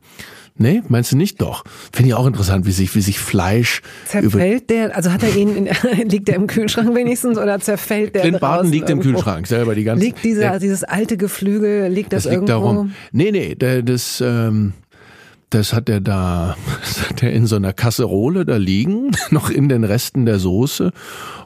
Nee, meinst du nicht? Doch. Finde ich auch interessant, wie sich, wie sich Fleisch. Zerfällt der, also hat er ihn, in, liegt der im Kühlschrank wenigstens oder zerfällt der? Clint Barton liegt irgendwo? im Kühlschrank selber die ganze Liegt dieser, der, dieses alte Geflügel, liegt das, das liegt irgendwo? Darum. Nee, nee, der, das, ähm, das hat er da, das hat er in so einer Kasserole da liegen, noch in den Resten der Soße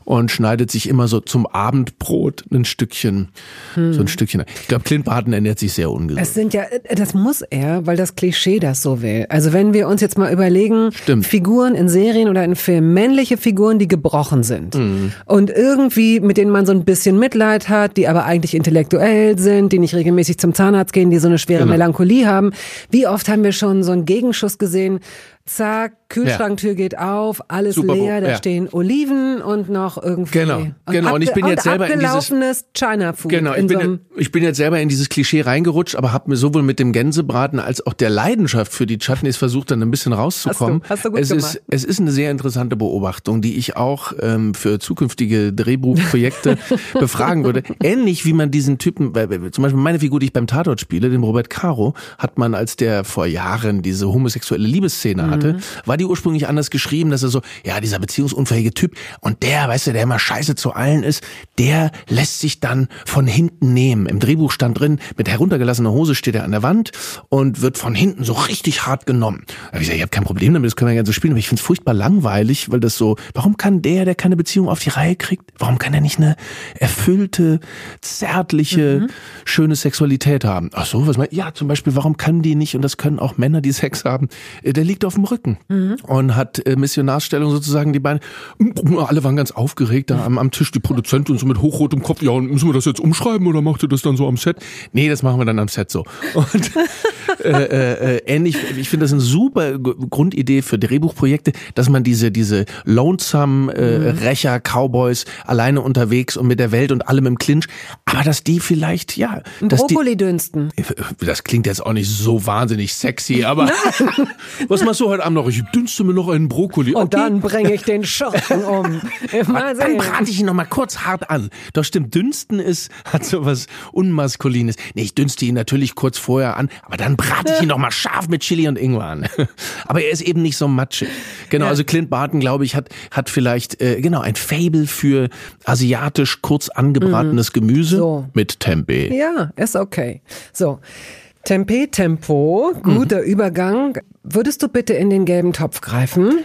und schneidet sich immer so zum Abendbrot ein Stückchen, hm. so ein Stückchen. Ich glaube, Clint Barton ernährt sich sehr ungesund. Es sind ja, das muss er, weil das Klischee das so will. Also wenn wir uns jetzt mal überlegen, Stimmt. Figuren in Serien oder in Filmen, männliche Figuren, die gebrochen sind hm. und irgendwie, mit denen man so ein bisschen Mitleid hat, die aber eigentlich intellektuell sind, die nicht regelmäßig zum Zahnarzt gehen, die so eine schwere genau. Melancholie haben. Wie oft haben wir schon so einen Gegenschuss gesehen? Zack, Kühlschranktür ja. geht auf, alles Super leer, da ja. stehen Oliven und noch irgendwie. Genau, und genau. Und ich bin jetzt selber in dieses China Food. Genau, ich bin, so ich bin jetzt selber in dieses Klischee reingerutscht, aber habe mir sowohl mit dem Gänsebraten als auch der Leidenschaft für die Chutneys versucht, dann ein bisschen rauszukommen. Hast du, hast du gut es gemacht. ist es ist eine sehr interessante Beobachtung, die ich auch ähm, für zukünftige Drehbuchprojekte befragen würde. Ähnlich wie man diesen Typen, weil, zum Beispiel meine Figur, die ich beim Tatort spiele, den Robert Caro, hat man als der vor Jahren diese homosexuelle Liebesszene hatte, mhm. war die ursprünglich anders geschrieben, dass er so, ja, dieser beziehungsunfähige Typ und der, weißt du, der immer scheiße zu allen ist, der lässt sich dann von hinten nehmen. Im Drehbuch stand drin, mit heruntergelassener Hose steht er an der Wand und wird von hinten so richtig hart genommen. Da habe ich gesagt, ich habe kein Problem damit, das können wir gerne so spielen, aber ich finde es furchtbar langweilig, weil das so, warum kann der, der keine Beziehung auf die Reihe kriegt, warum kann er nicht eine erfüllte, zärtliche, mhm. schöne Sexualität haben? Ach so, was meinst Ja, zum Beispiel, warum kann die nicht, und das können auch Männer, die Sex haben, äh, der liegt auf dem Rücken mhm. und hat äh, Missionarsstellung sozusagen die Beine. Alle waren ganz aufgeregt da am, am Tisch, die Produzentin so mit hochrotem Kopf. Ja, und müssen wir das jetzt umschreiben oder macht ihr das dann so am Set? Nee, das machen wir dann am Set so. Und äh, äh, ähnlich, ich finde das eine super Grundidee für Drehbuchprojekte, dass man diese, diese lonesome äh, mhm. Rächer, Cowboys alleine unterwegs und mit der Welt und allem im Clinch, aber dass die vielleicht, ja. Brokkoli dünsten. Das klingt jetzt auch nicht so wahnsinnig sexy, aber was machst du heute Abend noch? Ich dünste mir noch einen Brokkoli. Und dann bringe ich den Schurken um. Mal dann brate ich ihn noch mal kurz hart an. Doch stimmt, dünsten ist, hat so was Unmaskulines. Nee, ich dünste ihn natürlich kurz vorher an, aber dann brate ich ihn noch mal scharf mit Chili und Ingwer an. aber er ist eben nicht so matschig. Genau, ja. also Clint Barton, glaube ich, hat, hat vielleicht, äh, genau, ein Fable für asiatisch kurz angebratenes mhm. Gemüse so. mit Tempeh. Ja, ist okay. So. Tempeh, Tempo, guter mhm. Übergang. Würdest du bitte in den gelben Topf greifen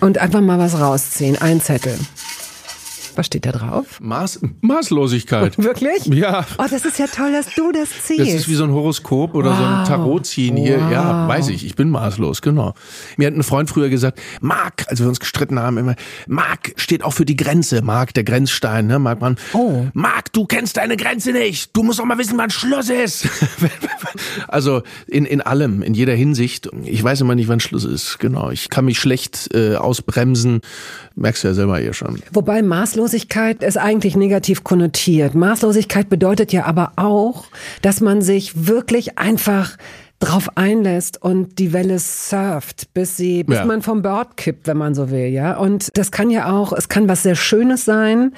und einfach mal was rausziehen? Ein Zettel. Was steht da drauf? Maß, Maßlosigkeit. Wirklich? Ja. Oh, das ist ja toll, dass du das ziehst. Das ist wie so ein Horoskop oder wow. so ein Tarot ziehen hier. Wow. Ja, weiß ich. Ich bin maßlos, genau. Mir hat ein Freund früher gesagt, Mark, als wir uns gestritten haben, immer, Mark steht auch für die Grenze. Mark, der Grenzstein, ne? Mark man. Oh. Mark, du kennst deine Grenze nicht. Du musst auch mal wissen, wann Schluss ist. also in, in allem, in jeder Hinsicht. Ich weiß immer nicht, wann Schluss ist. Genau. Ich kann mich schlecht äh, ausbremsen. Merkst du ja selber hier schon. Wobei Maßlosigkeit ist eigentlich negativ konnotiert. Maßlosigkeit bedeutet ja aber auch, dass man sich wirklich einfach drauf einlässt und die Welle surft, bis sie, bis ja. man vom Bord kippt, wenn man so will, ja. Und das kann ja auch, es kann was sehr Schönes sein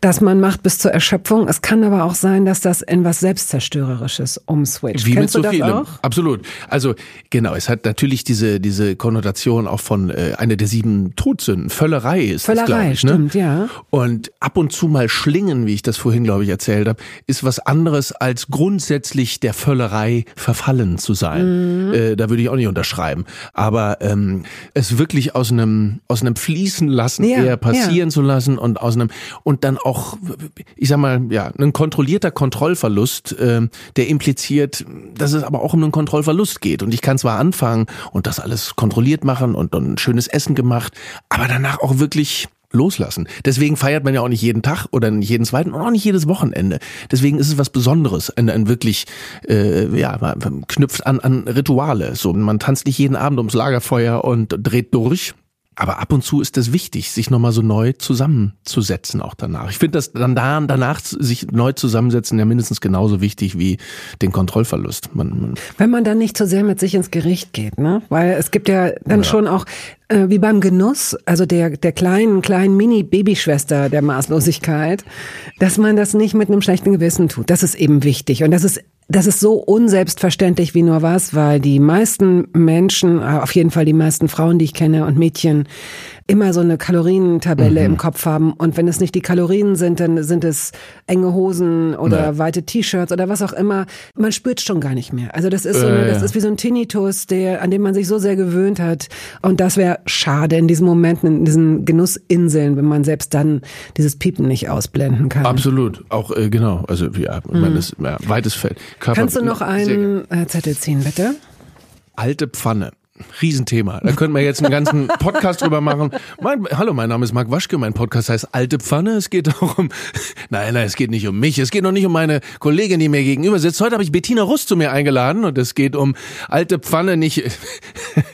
dass man macht bis zur Erschöpfung. Es kann aber auch sein, dass das in was Selbstzerstörerisches umswitcht. Wie Kennst mit so vielem. Auch? Absolut. Also genau, es hat natürlich diese diese Konnotation auch von äh, einer der sieben Todsünden. Völlerei ist Völlerei, das, ich, ne? stimmt, ja. Und ab und zu mal schlingen, wie ich das vorhin, glaube ich, erzählt habe, ist was anderes als grundsätzlich der Völlerei verfallen zu sein. Mhm. Äh, da würde ich auch nicht unterschreiben. Aber ähm, es wirklich aus einem aus einem Fließen lassen, ja, eher passieren ja. zu lassen und aus einem und dann auch, ich sag mal, ja, ein kontrollierter Kontrollverlust, äh, der impliziert, dass es aber auch um einen Kontrollverlust geht. Und ich kann zwar anfangen und das alles kontrolliert machen und, ein schönes Essen gemacht, aber danach auch wirklich loslassen. Deswegen feiert man ja auch nicht jeden Tag oder nicht jeden zweiten und auch nicht jedes Wochenende. Deswegen ist es was Besonderes, ein, ein wirklich äh, ja man knüpft an an Rituale. So man tanzt nicht jeden Abend ums Lagerfeuer und dreht durch, aber ab und zu ist es wichtig, sich nochmal so neu zusammenzusetzen, auch danach. Ich finde das dann da, danach sich neu zusammensetzen ja mindestens genauso wichtig wie den Kontrollverlust. Man, man Wenn man dann nicht zu so sehr mit sich ins Gericht geht, ne? Weil es gibt ja dann ja. schon auch, äh, wie beim Genuss, also der, der kleinen, kleinen Mini-Babyschwester der Maßlosigkeit, dass man das nicht mit einem schlechten Gewissen tut. Das ist eben wichtig. Und das ist das ist so unselbstverständlich wie nur was, weil die meisten Menschen, äh, auf jeden Fall die meisten Frauen, die ich kenne und Mädchen, immer so eine Kalorientabelle mhm. im Kopf haben. Und wenn es nicht die Kalorien sind, dann sind es enge Hosen oder nee. weite T-Shirts oder was auch immer. Man spürt schon gar nicht mehr. Also das ist so, eine, das ist wie so ein Tinnitus, der, an dem man sich so sehr gewöhnt hat. Und das wäre schade in diesen Momenten, in diesen Genussinseln, wenn man selbst dann dieses Piepen nicht ausblenden kann. Absolut. Auch, äh, genau. Also, ja, mhm. das, ja, weites Feld. Körper, Kannst du noch einen äh, Zettel ziehen, bitte? Alte Pfanne. Riesenthema. Da könnten wir jetzt einen ganzen Podcast drüber machen. Mein, hallo, mein Name ist Marc Waschke. Mein Podcast heißt Alte Pfanne. Es geht auch um, nein, nein, es geht nicht um mich. Es geht noch nicht um meine Kollegin, die mir gegenüber sitzt. Heute habe ich Bettina Rust zu mir eingeladen und es geht um Alte Pfanne, nicht,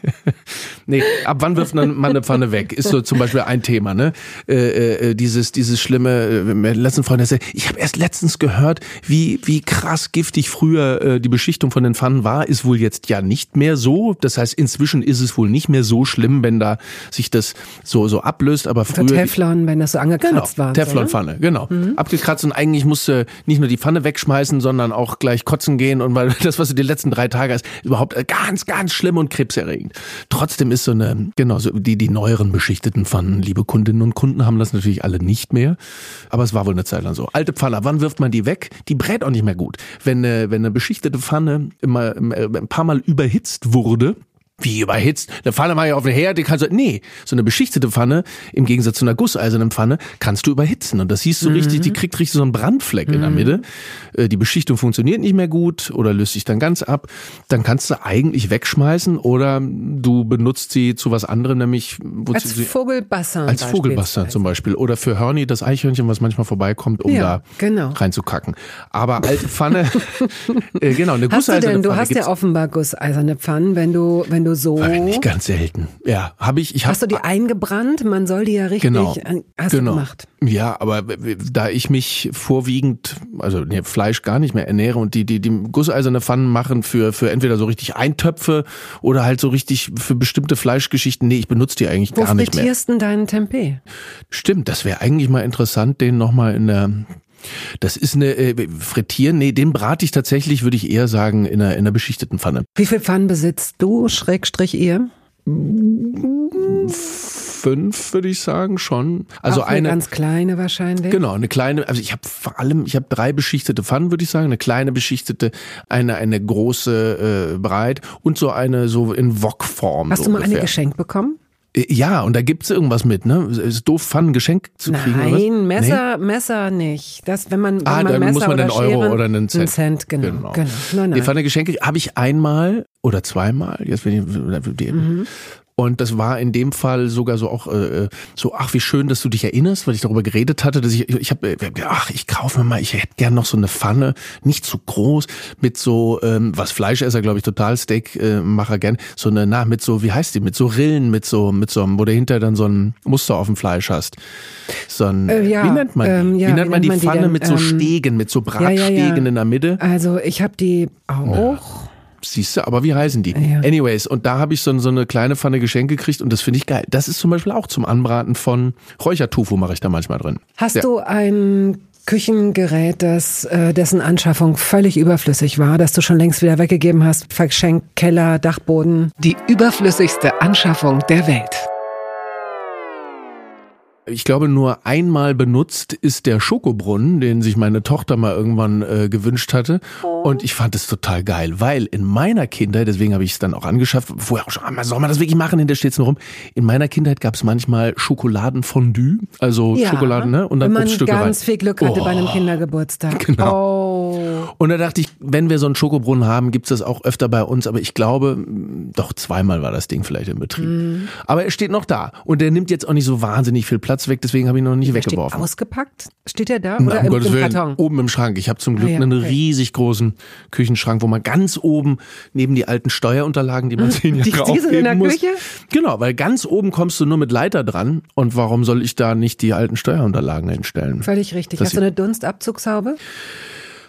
nee, ab wann wirft man eine Pfanne weg? Ist so zum Beispiel ein Thema, ne? Äh, äh, dieses, dieses schlimme, äh, letzten Freund, ich habe erst letztens gehört, wie, wie krass giftig früher äh, die Beschichtung von den Pfannen war, ist wohl jetzt ja nicht mehr so. Das heißt, inzwischen ist es wohl nicht mehr so schlimm, wenn da sich das so, so ablöst, aber früher. Für Teflon, wenn das so angekratzt genau, war. Teflonpfanne, genau. Mhm. Abgekratzt und eigentlich musste nicht nur die Pfanne wegschmeißen, sondern auch gleich kotzen gehen und weil das, was du die letzten drei Tage hast, überhaupt ganz, ganz schlimm und krebserregend. Trotzdem ist so eine, genau, so die, die neueren beschichteten Pfannen, liebe Kundinnen und Kunden, haben das natürlich alle nicht mehr. Aber es war wohl eine Zeit lang so. Alte Pfanne, wann wirft man die weg? Die brät auch nicht mehr gut. Wenn, wenn eine beschichtete Pfanne immer, ein paar Mal überhitzt wurde, Wie überhitzt? Eine Pfanne mache ich auf den Herd, die kannst du. Nee, so eine beschichtete Pfanne, im Gegensatz zu einer gusseisernen Pfanne, kannst du überhitzen. Und das siehst du mhm. richtig, die kriegt richtig so einen Brandfleck mhm. in der mhm. Mitte. Äh, die Beschichtung funktioniert nicht mehr gut oder löst sich dann ganz ab. Dann kannst du eigentlich wegschmeißen oder du benutzt sie zu was anderem, nämlich als sie, Vogelbassin. Als Vogelbassin zum Beispiel. Oder für Hörni, das Eichhörnchen, was manchmal vorbeikommt, um ja, da genau. reinzukacken. Aber alte Pfanne, äh, genau, eine hast gusseiserne du denn, Pfanne. Du hast ja offenbar gusseiserne Pfannen, wenn du, wenn du so. Nicht ganz selten. Ja, habe ich. ich hab, hast du die eingebrannt? Man soll die ja richtig. Genau. Hast genau. du gemacht? Ja, aber da ich mich vorwiegend, also nee, Fleisch gar nicht mehr ernähre und die, die, die gusseiserne Pfannen machen für, für entweder so richtig Eintöpfe oder halt so richtig für bestimmte Fleischgeschichten. Nee, ich benutze die eigentlich Wo gar nicht mehr. Wo frittierst denn deinen Tempeh? Stimmt, das wäre eigentlich mal interessant, den nochmal in der das ist eine äh, Frittieren, nee, den brate ich tatsächlich, würde ich eher sagen, in einer, in einer beschichteten Pfanne. Wie viel Pfannen besitzt du, Schrägstrich ihr? Fünf würde ich sagen schon. Also Auch eine, eine ganz kleine wahrscheinlich. Genau, eine kleine. Also ich habe vor allem, ich habe drei beschichtete Pfannen würde ich sagen, eine kleine beschichtete, eine eine große äh, breit und so eine so in Wokform. Hast so du mal ungefähr. eine geschenkt bekommen? Äh, ja, und da gibt's irgendwas mit, ne? Ist doof, Pfannen ein Geschenk zu kriegen. Nein, Messer, nee? Messer nicht. Das, wenn man, wenn ah, man dann Messer muss man einen Euro Scheren, oder einen Cent. Einen Cent, genau. genau. genau. Nein, nein. Die Pfanne-Geschenke habe ich einmal oder zweimal, jetzt bin ich, mhm. Und das war in dem Fall sogar so auch äh, so, ach wie schön, dass du dich erinnerst, weil ich darüber geredet hatte, dass ich, ich habe, äh, ach ich kaufe mir mal, ich hätte gern noch so eine Pfanne, nicht zu groß, mit so, ähm, was Fleischesser, glaube ich, total Steakmacher äh, gern, so eine, na mit so, wie heißt die, mit so Rillen, mit so, mit so, wo du hinter dann so ein Muster auf dem Fleisch hast. So ein, äh, ja, wie nennt man die? Ähm, ja, wie nennt man die Pfanne die mit so ähm, Stegen, mit so Bratstegen ja, in der Mitte? Also ich habe die auch. Siehst du, aber wie heißen die? Ja. Anyways, und da habe ich so, so eine kleine Pfanne Geschenk gekriegt und das finde ich geil. Das ist zum Beispiel auch zum Anbraten von Räuchertofu mache ich da manchmal drin. Hast ja. du ein Küchengerät, das, äh, dessen Anschaffung völlig überflüssig war, das du schon längst wieder weggegeben hast? Verschenk, Keller, Dachboden? Die überflüssigste Anschaffung der Welt. Ich glaube, nur einmal benutzt ist der Schokobrunnen, den sich meine Tochter mal irgendwann äh, gewünscht hatte. Und ich fand es total geil, weil in meiner Kindheit, deswegen habe ich es dann auch angeschafft, vorher auch schon, ah, soll man das wirklich machen? Hinter steht es nur rum. In meiner Kindheit gab es manchmal Schokoladenfondue, also ja, Schokoladen, ne? Und dann wenn man Obststücke ganz rein. viel Glück hatte oh, bei einem oh. Kindergeburtstag. Genau. Oh. Und da dachte ich, wenn wir so einen Schokobrunnen haben, gibt's das auch öfter bei uns. Aber ich glaube, doch zweimal war das Ding vielleicht im Betrieb. Mm. Aber er steht noch da und der nimmt jetzt auch nicht so wahnsinnig viel Platz weg, deswegen habe ich ihn noch nicht der weggeworfen. Steht ausgepackt? Steht er da? Oder Na, um im, im Karton? Oben im Schrank. Ich habe zum Glück ah, ja, einen okay. riesig großen Küchenschrank, wo man ganz oben neben die alten Steuerunterlagen, die man zehn Jahre die, die sind in der muss. Küche? Genau, weil ganz oben kommst du nur mit Leiter dran. Und warum soll ich da nicht die alten Steuerunterlagen hinstellen? Völlig richtig. Das Hast du eine Dunstabzugshaube?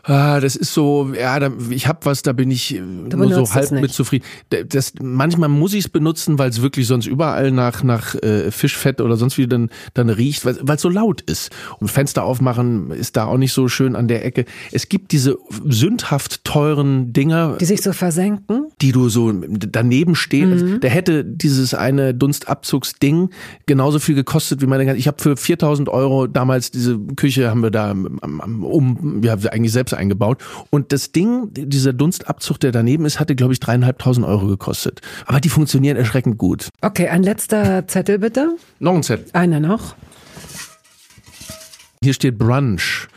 Ah, das ist so, ja, da, ich habe was, da bin ich äh, du nur so halb mit zufrieden. Das, manchmal muss ich es benutzen, weil es wirklich sonst überall nach, nach äh, Fischfett oder sonst wie dann, dann riecht, weil es so laut ist. Und Fenster aufmachen ist da auch nicht so schön an der Ecke. Es gibt diese sündhaft teuren Dinger. Die sich so versenken? Die du so daneben stehst. Mhm. Da hätte dieses eine Dunstabzugsding genauso viel gekostet wie meine ganze. Ich habe für 4000 Euro damals diese Küche haben wir da um, wir haben eigentlich selbst eingebaut. Und das Ding, dieser Dunstabzug, der daneben ist, hatte, glaube ich, dreieinhalbtausend Euro gekostet. Aber die funktionieren erschreckend gut. Okay, ein letzter Zettel bitte. Noch ein Zettel. Einer noch. Hier steht Brunch.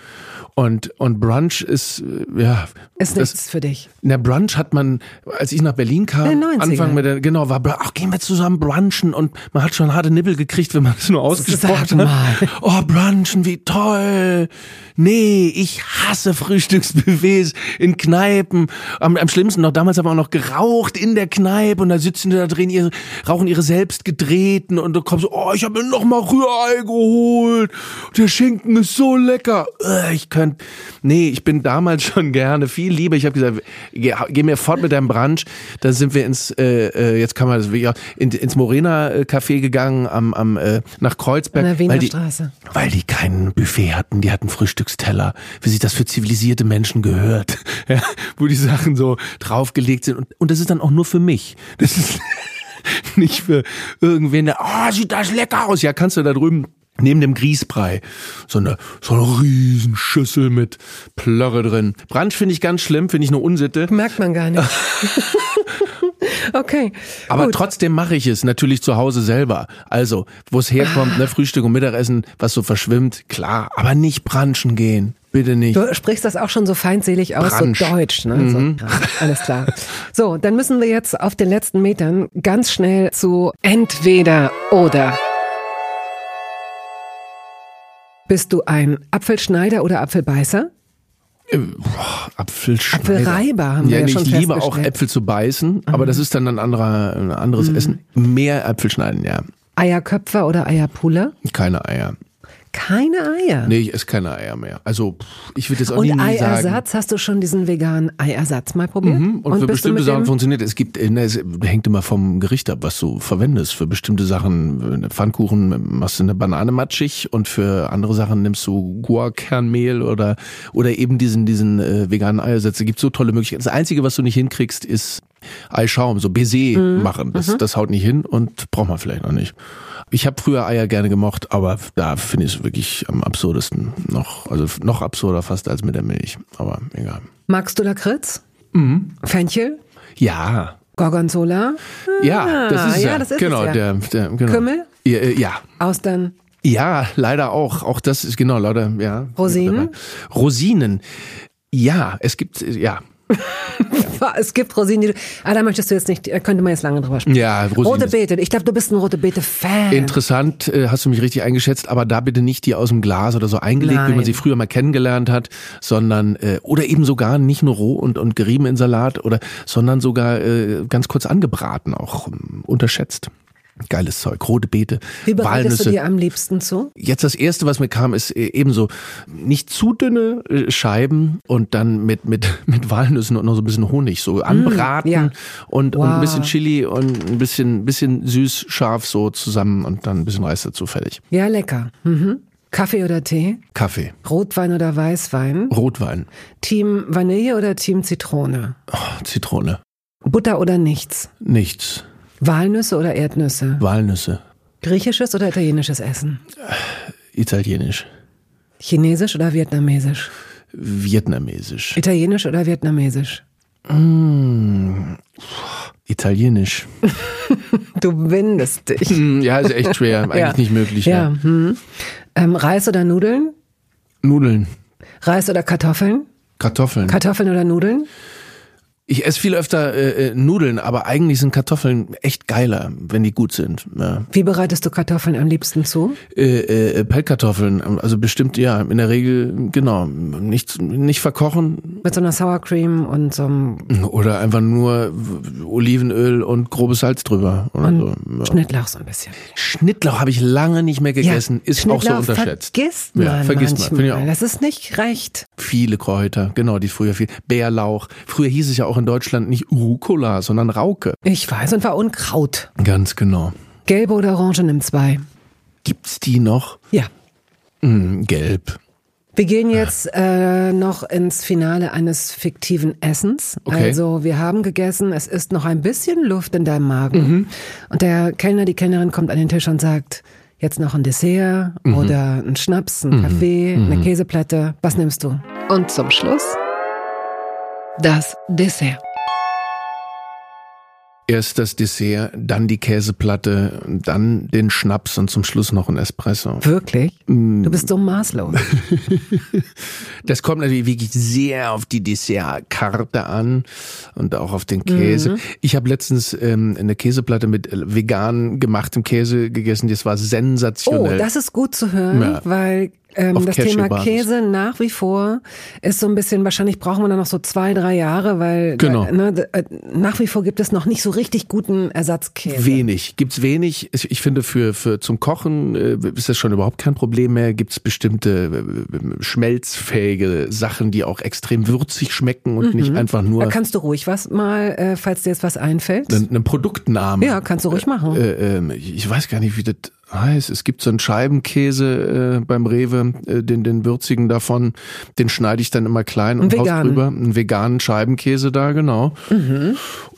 Und, und Brunch ist, äh, ja. Ist das, nichts für dich. Na, Brunch hat man, als ich nach Berlin kam, Anfang mit der, genau, war, ach, gehen wir zusammen brunchen und man hat schon harte Nippel gekriegt, wenn man es nur ausgesprochen hat. Oh, brunchen, wie toll. Nee, ich hasse Frühstücksbuffets in Kneipen. Am, am schlimmsten noch, damals haben wir auch noch geraucht in der Kneipe und da sitzen die da drin, ihre, rauchen ihre selbst gedrehten und du kommst so, oh, ich habe mir noch mal Rührei geholt. Der Schinken ist so lecker. Ich könnte, nee, ich bin damals schon gerne viel lieber. Ich habe gesagt, geh, geh, mir fort mit deinem Brunch. Da sind wir ins, äh, äh jetzt kann man das wieder, in, ins Morena Café gegangen am, am äh, nach Kreuzberg, An der Wiener weil die, Straße. weil die kein Buffet hatten. Die hatten Frühstück Frühstücksteller, wie sich das für zivilisierte Menschen gehört, ja, wo die Sachen so draufgelegt sind. Und, und das ist dann auch nur für mich. Das ist nicht für irgendwen, der, oh, sieht das lecker aus. Ja, kannst du da drüben neben dem Grießbrei so eine so eine Riesenschüssel mit Plörre drin. Brunch finde ich ganz schlimm, finde ich eine Unsitte. Merkt man gar nicht. Okay. Aber gut. trotzdem mache ich es natürlich zu Hause selber. Also, wo es herkommt, ne, Frühstück und Mittagessen, was so verschwimmt, klar, aber nicht branchen gehen. Bitte nicht. Du sprichst das auch schon so feindselig aus, Branch. so deutsch, ne? So, ja, alles klar. So, dann müssen wir jetzt auf den letzten Metern ganz schnell zu entweder oder. Bist du ein Apfelschneider oder Apfelbeißer? Apfelschneider. Apfelreiber haben wir ja, ja nee, schon ich liebe auch. Mhm. Äpfel zu beißen, aber das ist dann ein, anderer, ein anderes Essen. Mehr Äpfel schneiden, ja. Eierköpfer oder Eierpuller? Keine Eier. Keine Eier. Nee, ich esse keine Eier mehr. Also, ich würde jetzt auch Und nie, nie sagen. Eiersatz, hast du schon diesen veganen Eiersatz mal probiert? Mhm, Und, für bist du bestimmte Sachen funktioniert es. gibt, äh, ne, es hängt immer vom Gericht ab, was du verwendest. Für bestimmte Sachen, äh, Pfannkuchen machst du eine Banane matschig und für andere Sachen nimmst du Guarkernmehl oder, oder eben diesen, diesen äh, veganen Eiersatz. Es gibt so tolle Möglichkeiten. Das Einzige, was du nicht hinkriegst, ist Eischaum, so Baiser Mhm. machen. Das, das haut nicht hin und braucht man vielleicht noch nicht. Ich habe früher Eier gerne gemocht, aber da finde ich es wirklich am absurdesten noch, also noch absurder fast als mit der Milch. Aber egal. Magst du Lakritz? Mhm. Fenchel? Ja, Gorgonzola? Ja, das ist ja, ja, das ist genau, es ja. Der, der, genau. Kümmel? Ja, äh, ja. Austern? Ja, leider auch. Auch das ist genau, leider, ja. Rosinen? Rosinen. Ja, es gibt, äh, ja. Es gibt Rosinen, die du. Ah, da möchtest du jetzt nicht, da könnte man jetzt lange drüber sprechen. Ja, Rosinen. Rote Beete. Ich glaube, du bist ein Rote Beete-Fan. Interessant, äh, hast du mich richtig eingeschätzt, aber da bitte nicht die aus dem Glas oder so eingelegt, wie Nein. man sie früher mal kennengelernt hat, sondern äh, oder eben sogar nicht nur roh und, und gerieben in Salat oder sondern sogar äh, ganz kurz angebraten, auch ähm, unterschätzt. Geiles Zeug, rote Beete, Wie bereitest Walnüsse. du dir am liebsten zu? Jetzt das erste, was mir kam, ist äh, ebenso nicht zu dünne äh, Scheiben und dann mit mit mit Walnüssen und noch so ein bisschen Honig so anbraten Mm, ja. und, und ein Wow. bisschen Chili und ein bisschen bisschen süß scharf so zusammen und dann ein bisschen Reis dazu fertig. Ja, lecker. Mhm. Kaffee oder Tee? Kaffee, Rotwein oder Weißwein? Rotwein, Team Vanille oder Team Zitrone? oh, Zitrone, Butter oder nichts? nichts, Walnüsse oder Erdnüsse? Walnüsse, Griechisches oder italienisches Essen? italienisch, Chinesisch oder vietnamesisch? vietnamesisch, Italienisch oder vietnamesisch? italienisch. Du windest dich. Hm, Ja, ist echt schwer, eigentlich Ja. nicht möglich. Ja. Ja. Hm. Ähm, Reis oder Nudeln? Nudeln, Reis oder Kartoffeln? Kartoffeln. Kartoffeln oder Nudeln? Ich esse viel öfter äh, äh, Nudeln, aber eigentlich sind Kartoffeln echt geiler, wenn die gut sind. Ja. Wie bereitest du Kartoffeln am liebsten zu? Äh, äh, Pellkartoffeln, also bestimmt, ja, in der Regel, genau, nicht, nicht verkochen Mit so einer Sour Cream und so einem oder einfach nur Olivenöl und grobes Salz drüber. Oder so. Ja. Schnittlauch so ein bisschen. Schnittlauch habe ich lange nicht mehr gegessen, ist auch so unterschätzt. Vergisst man Ja, vergisst man, finde ich auch. Das ist nicht recht. Viele Kräuter, genau, die früher viel. Bärlauch. Früher hieß es ja auch in Deutschland nicht Rucola, sondern Rauke. Ich weiß, und war Unkraut. Ganz genau. Gelbe oder Orange nimm zwei. Gibt's die noch? Ja. Hm, gelb. Wir gehen jetzt äh, noch ins Finale eines fiktiven Essens. Okay. Also wir haben gegessen, es ist noch ein bisschen Luft in deinem Magen. Mhm. Und der Kellner, die Kellnerin kommt an den Tisch und sagt, jetzt noch ein Dessert Mhm. oder ein Schnaps, ein Kaffee, eine Käseplatte. Was nimmst du? Und zum Schluss das Dessert. Erst das Dessert, dann die Käseplatte, dann den Schnaps und zum Schluss noch ein Espresso. Wirklich? Mm. Du bist so maßlos. Das kommt natürlich wirklich sehr auf die Dessertkarte an und auch auf den Käse. Mhm. Ich habe letztens ähm, eine Käseplatte mit äh, vegan gemachtem Käse gegessen. Das war Oh, sensationell. das ist gut zu hören, Ja. weil ähm, das Thema. Käse nach wie vor ist so ein bisschen, wahrscheinlich brauchen wir da noch so zwei, drei Jahre, weil Genau. da, ne, d- äh, nach wie vor gibt es noch nicht so richtig guten Ersatzkäse. Wenig. Gibt's wenig. Ich finde, für, für zum Kochen äh, ist das schon überhaupt kein Problem mehr. Gibt's bestimmte äh, schmelzfähige Sachen, die auch extrem würzig schmecken und nicht einfach Da nur kannst du ruhig was mal, äh, falls dir jetzt was einfällt. einen, einen Produktnamen. Ja, kannst du ruhig machen. Äh, ähm, ich weiß gar nicht, wie das heißt. Es gibt so einen Scheibenkäse äh, beim Rewe, äh, den, den würzigen davon, den schneide ich dann immer klein und haus drüber. Einen veganen Scheibenkäse da, genau.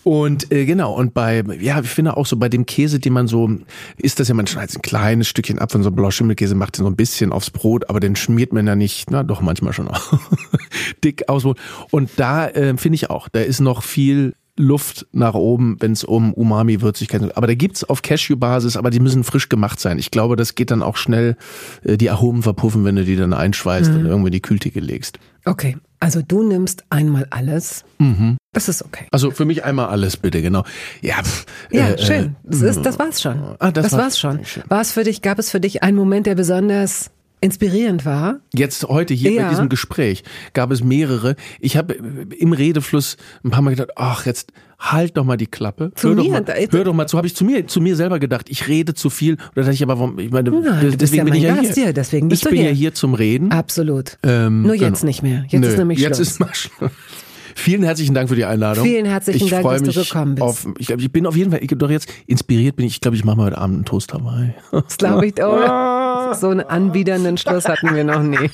Und äh, genau, und bei, ja, ich finde auch so bei dem Käse, den man so, ist das ja, man schneidet ein kleines Stückchen ab von so einem Blauschimmelkäse, macht den so ein bisschen aufs Brot, aber den schmiert man ja nicht, na doch manchmal schon auch, dick aus. Und da äh, finde ich auch, da ist noch viel Luft nach oben, wenn es um Umami-Würzigkeit geht. Aber da gibt's auf Cashew-Basis, aber die müssen frisch gemacht sein. Ich glaube, das geht dann auch schnell, äh, die Aromen verpuffen, wenn du die dann einschweißt und irgendwie die Kühltheke legst. Okay, also du nimmst einmal alles. Mhm. Das ist okay. Also für mich einmal alles bitte, genau. Ja, pff, Ja, äh, schön. Das, ist, das war's schon. Ah, das das war- war's schon. War es für dich, gab es für dich einen Moment, der besonders inspirierend war? Jetzt heute hier Ja. bei diesem Gespräch gab es mehrere. Ich habe im Redefluss ein paar Mal gedacht, ach jetzt halt doch mal die Klappe. Zu hör mir? Doch mal, Da- hör doch mal zu. Habe ich zu mir zu mir selber gedacht, ich rede zu viel. Oder dachte ich aber, warum? Ich meine, Nein, deswegen ja bin ich ja hier. hier, deswegen bist ich du bin hier. ja hier zum Reden. Absolut. Ähm, Nur jetzt genau. nicht mehr. Jetzt Nö, ist nämlich jetzt Schluss. ist mal Schluss. Vielen herzlichen Dank für die Einladung. Vielen herzlichen ich Dank, dass du gekommen bist. Auf, ich, glaub, ich bin auf jeden Fall, ich, doch jetzt inspiriert bin ich. Ich glaube, ich mache mal heute Abend einen Toast Hawaii. Das glaube ich. Oh, so einen anbiedernden Schluss hatten wir noch nie.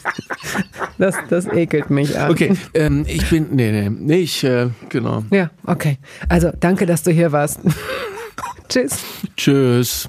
Das, das ekelt mich an. Okay, ähm, ich bin, nee, nee, nee, ich, äh, genau. Ja, okay. Also danke, dass du hier warst. Tschüss. Tschüss.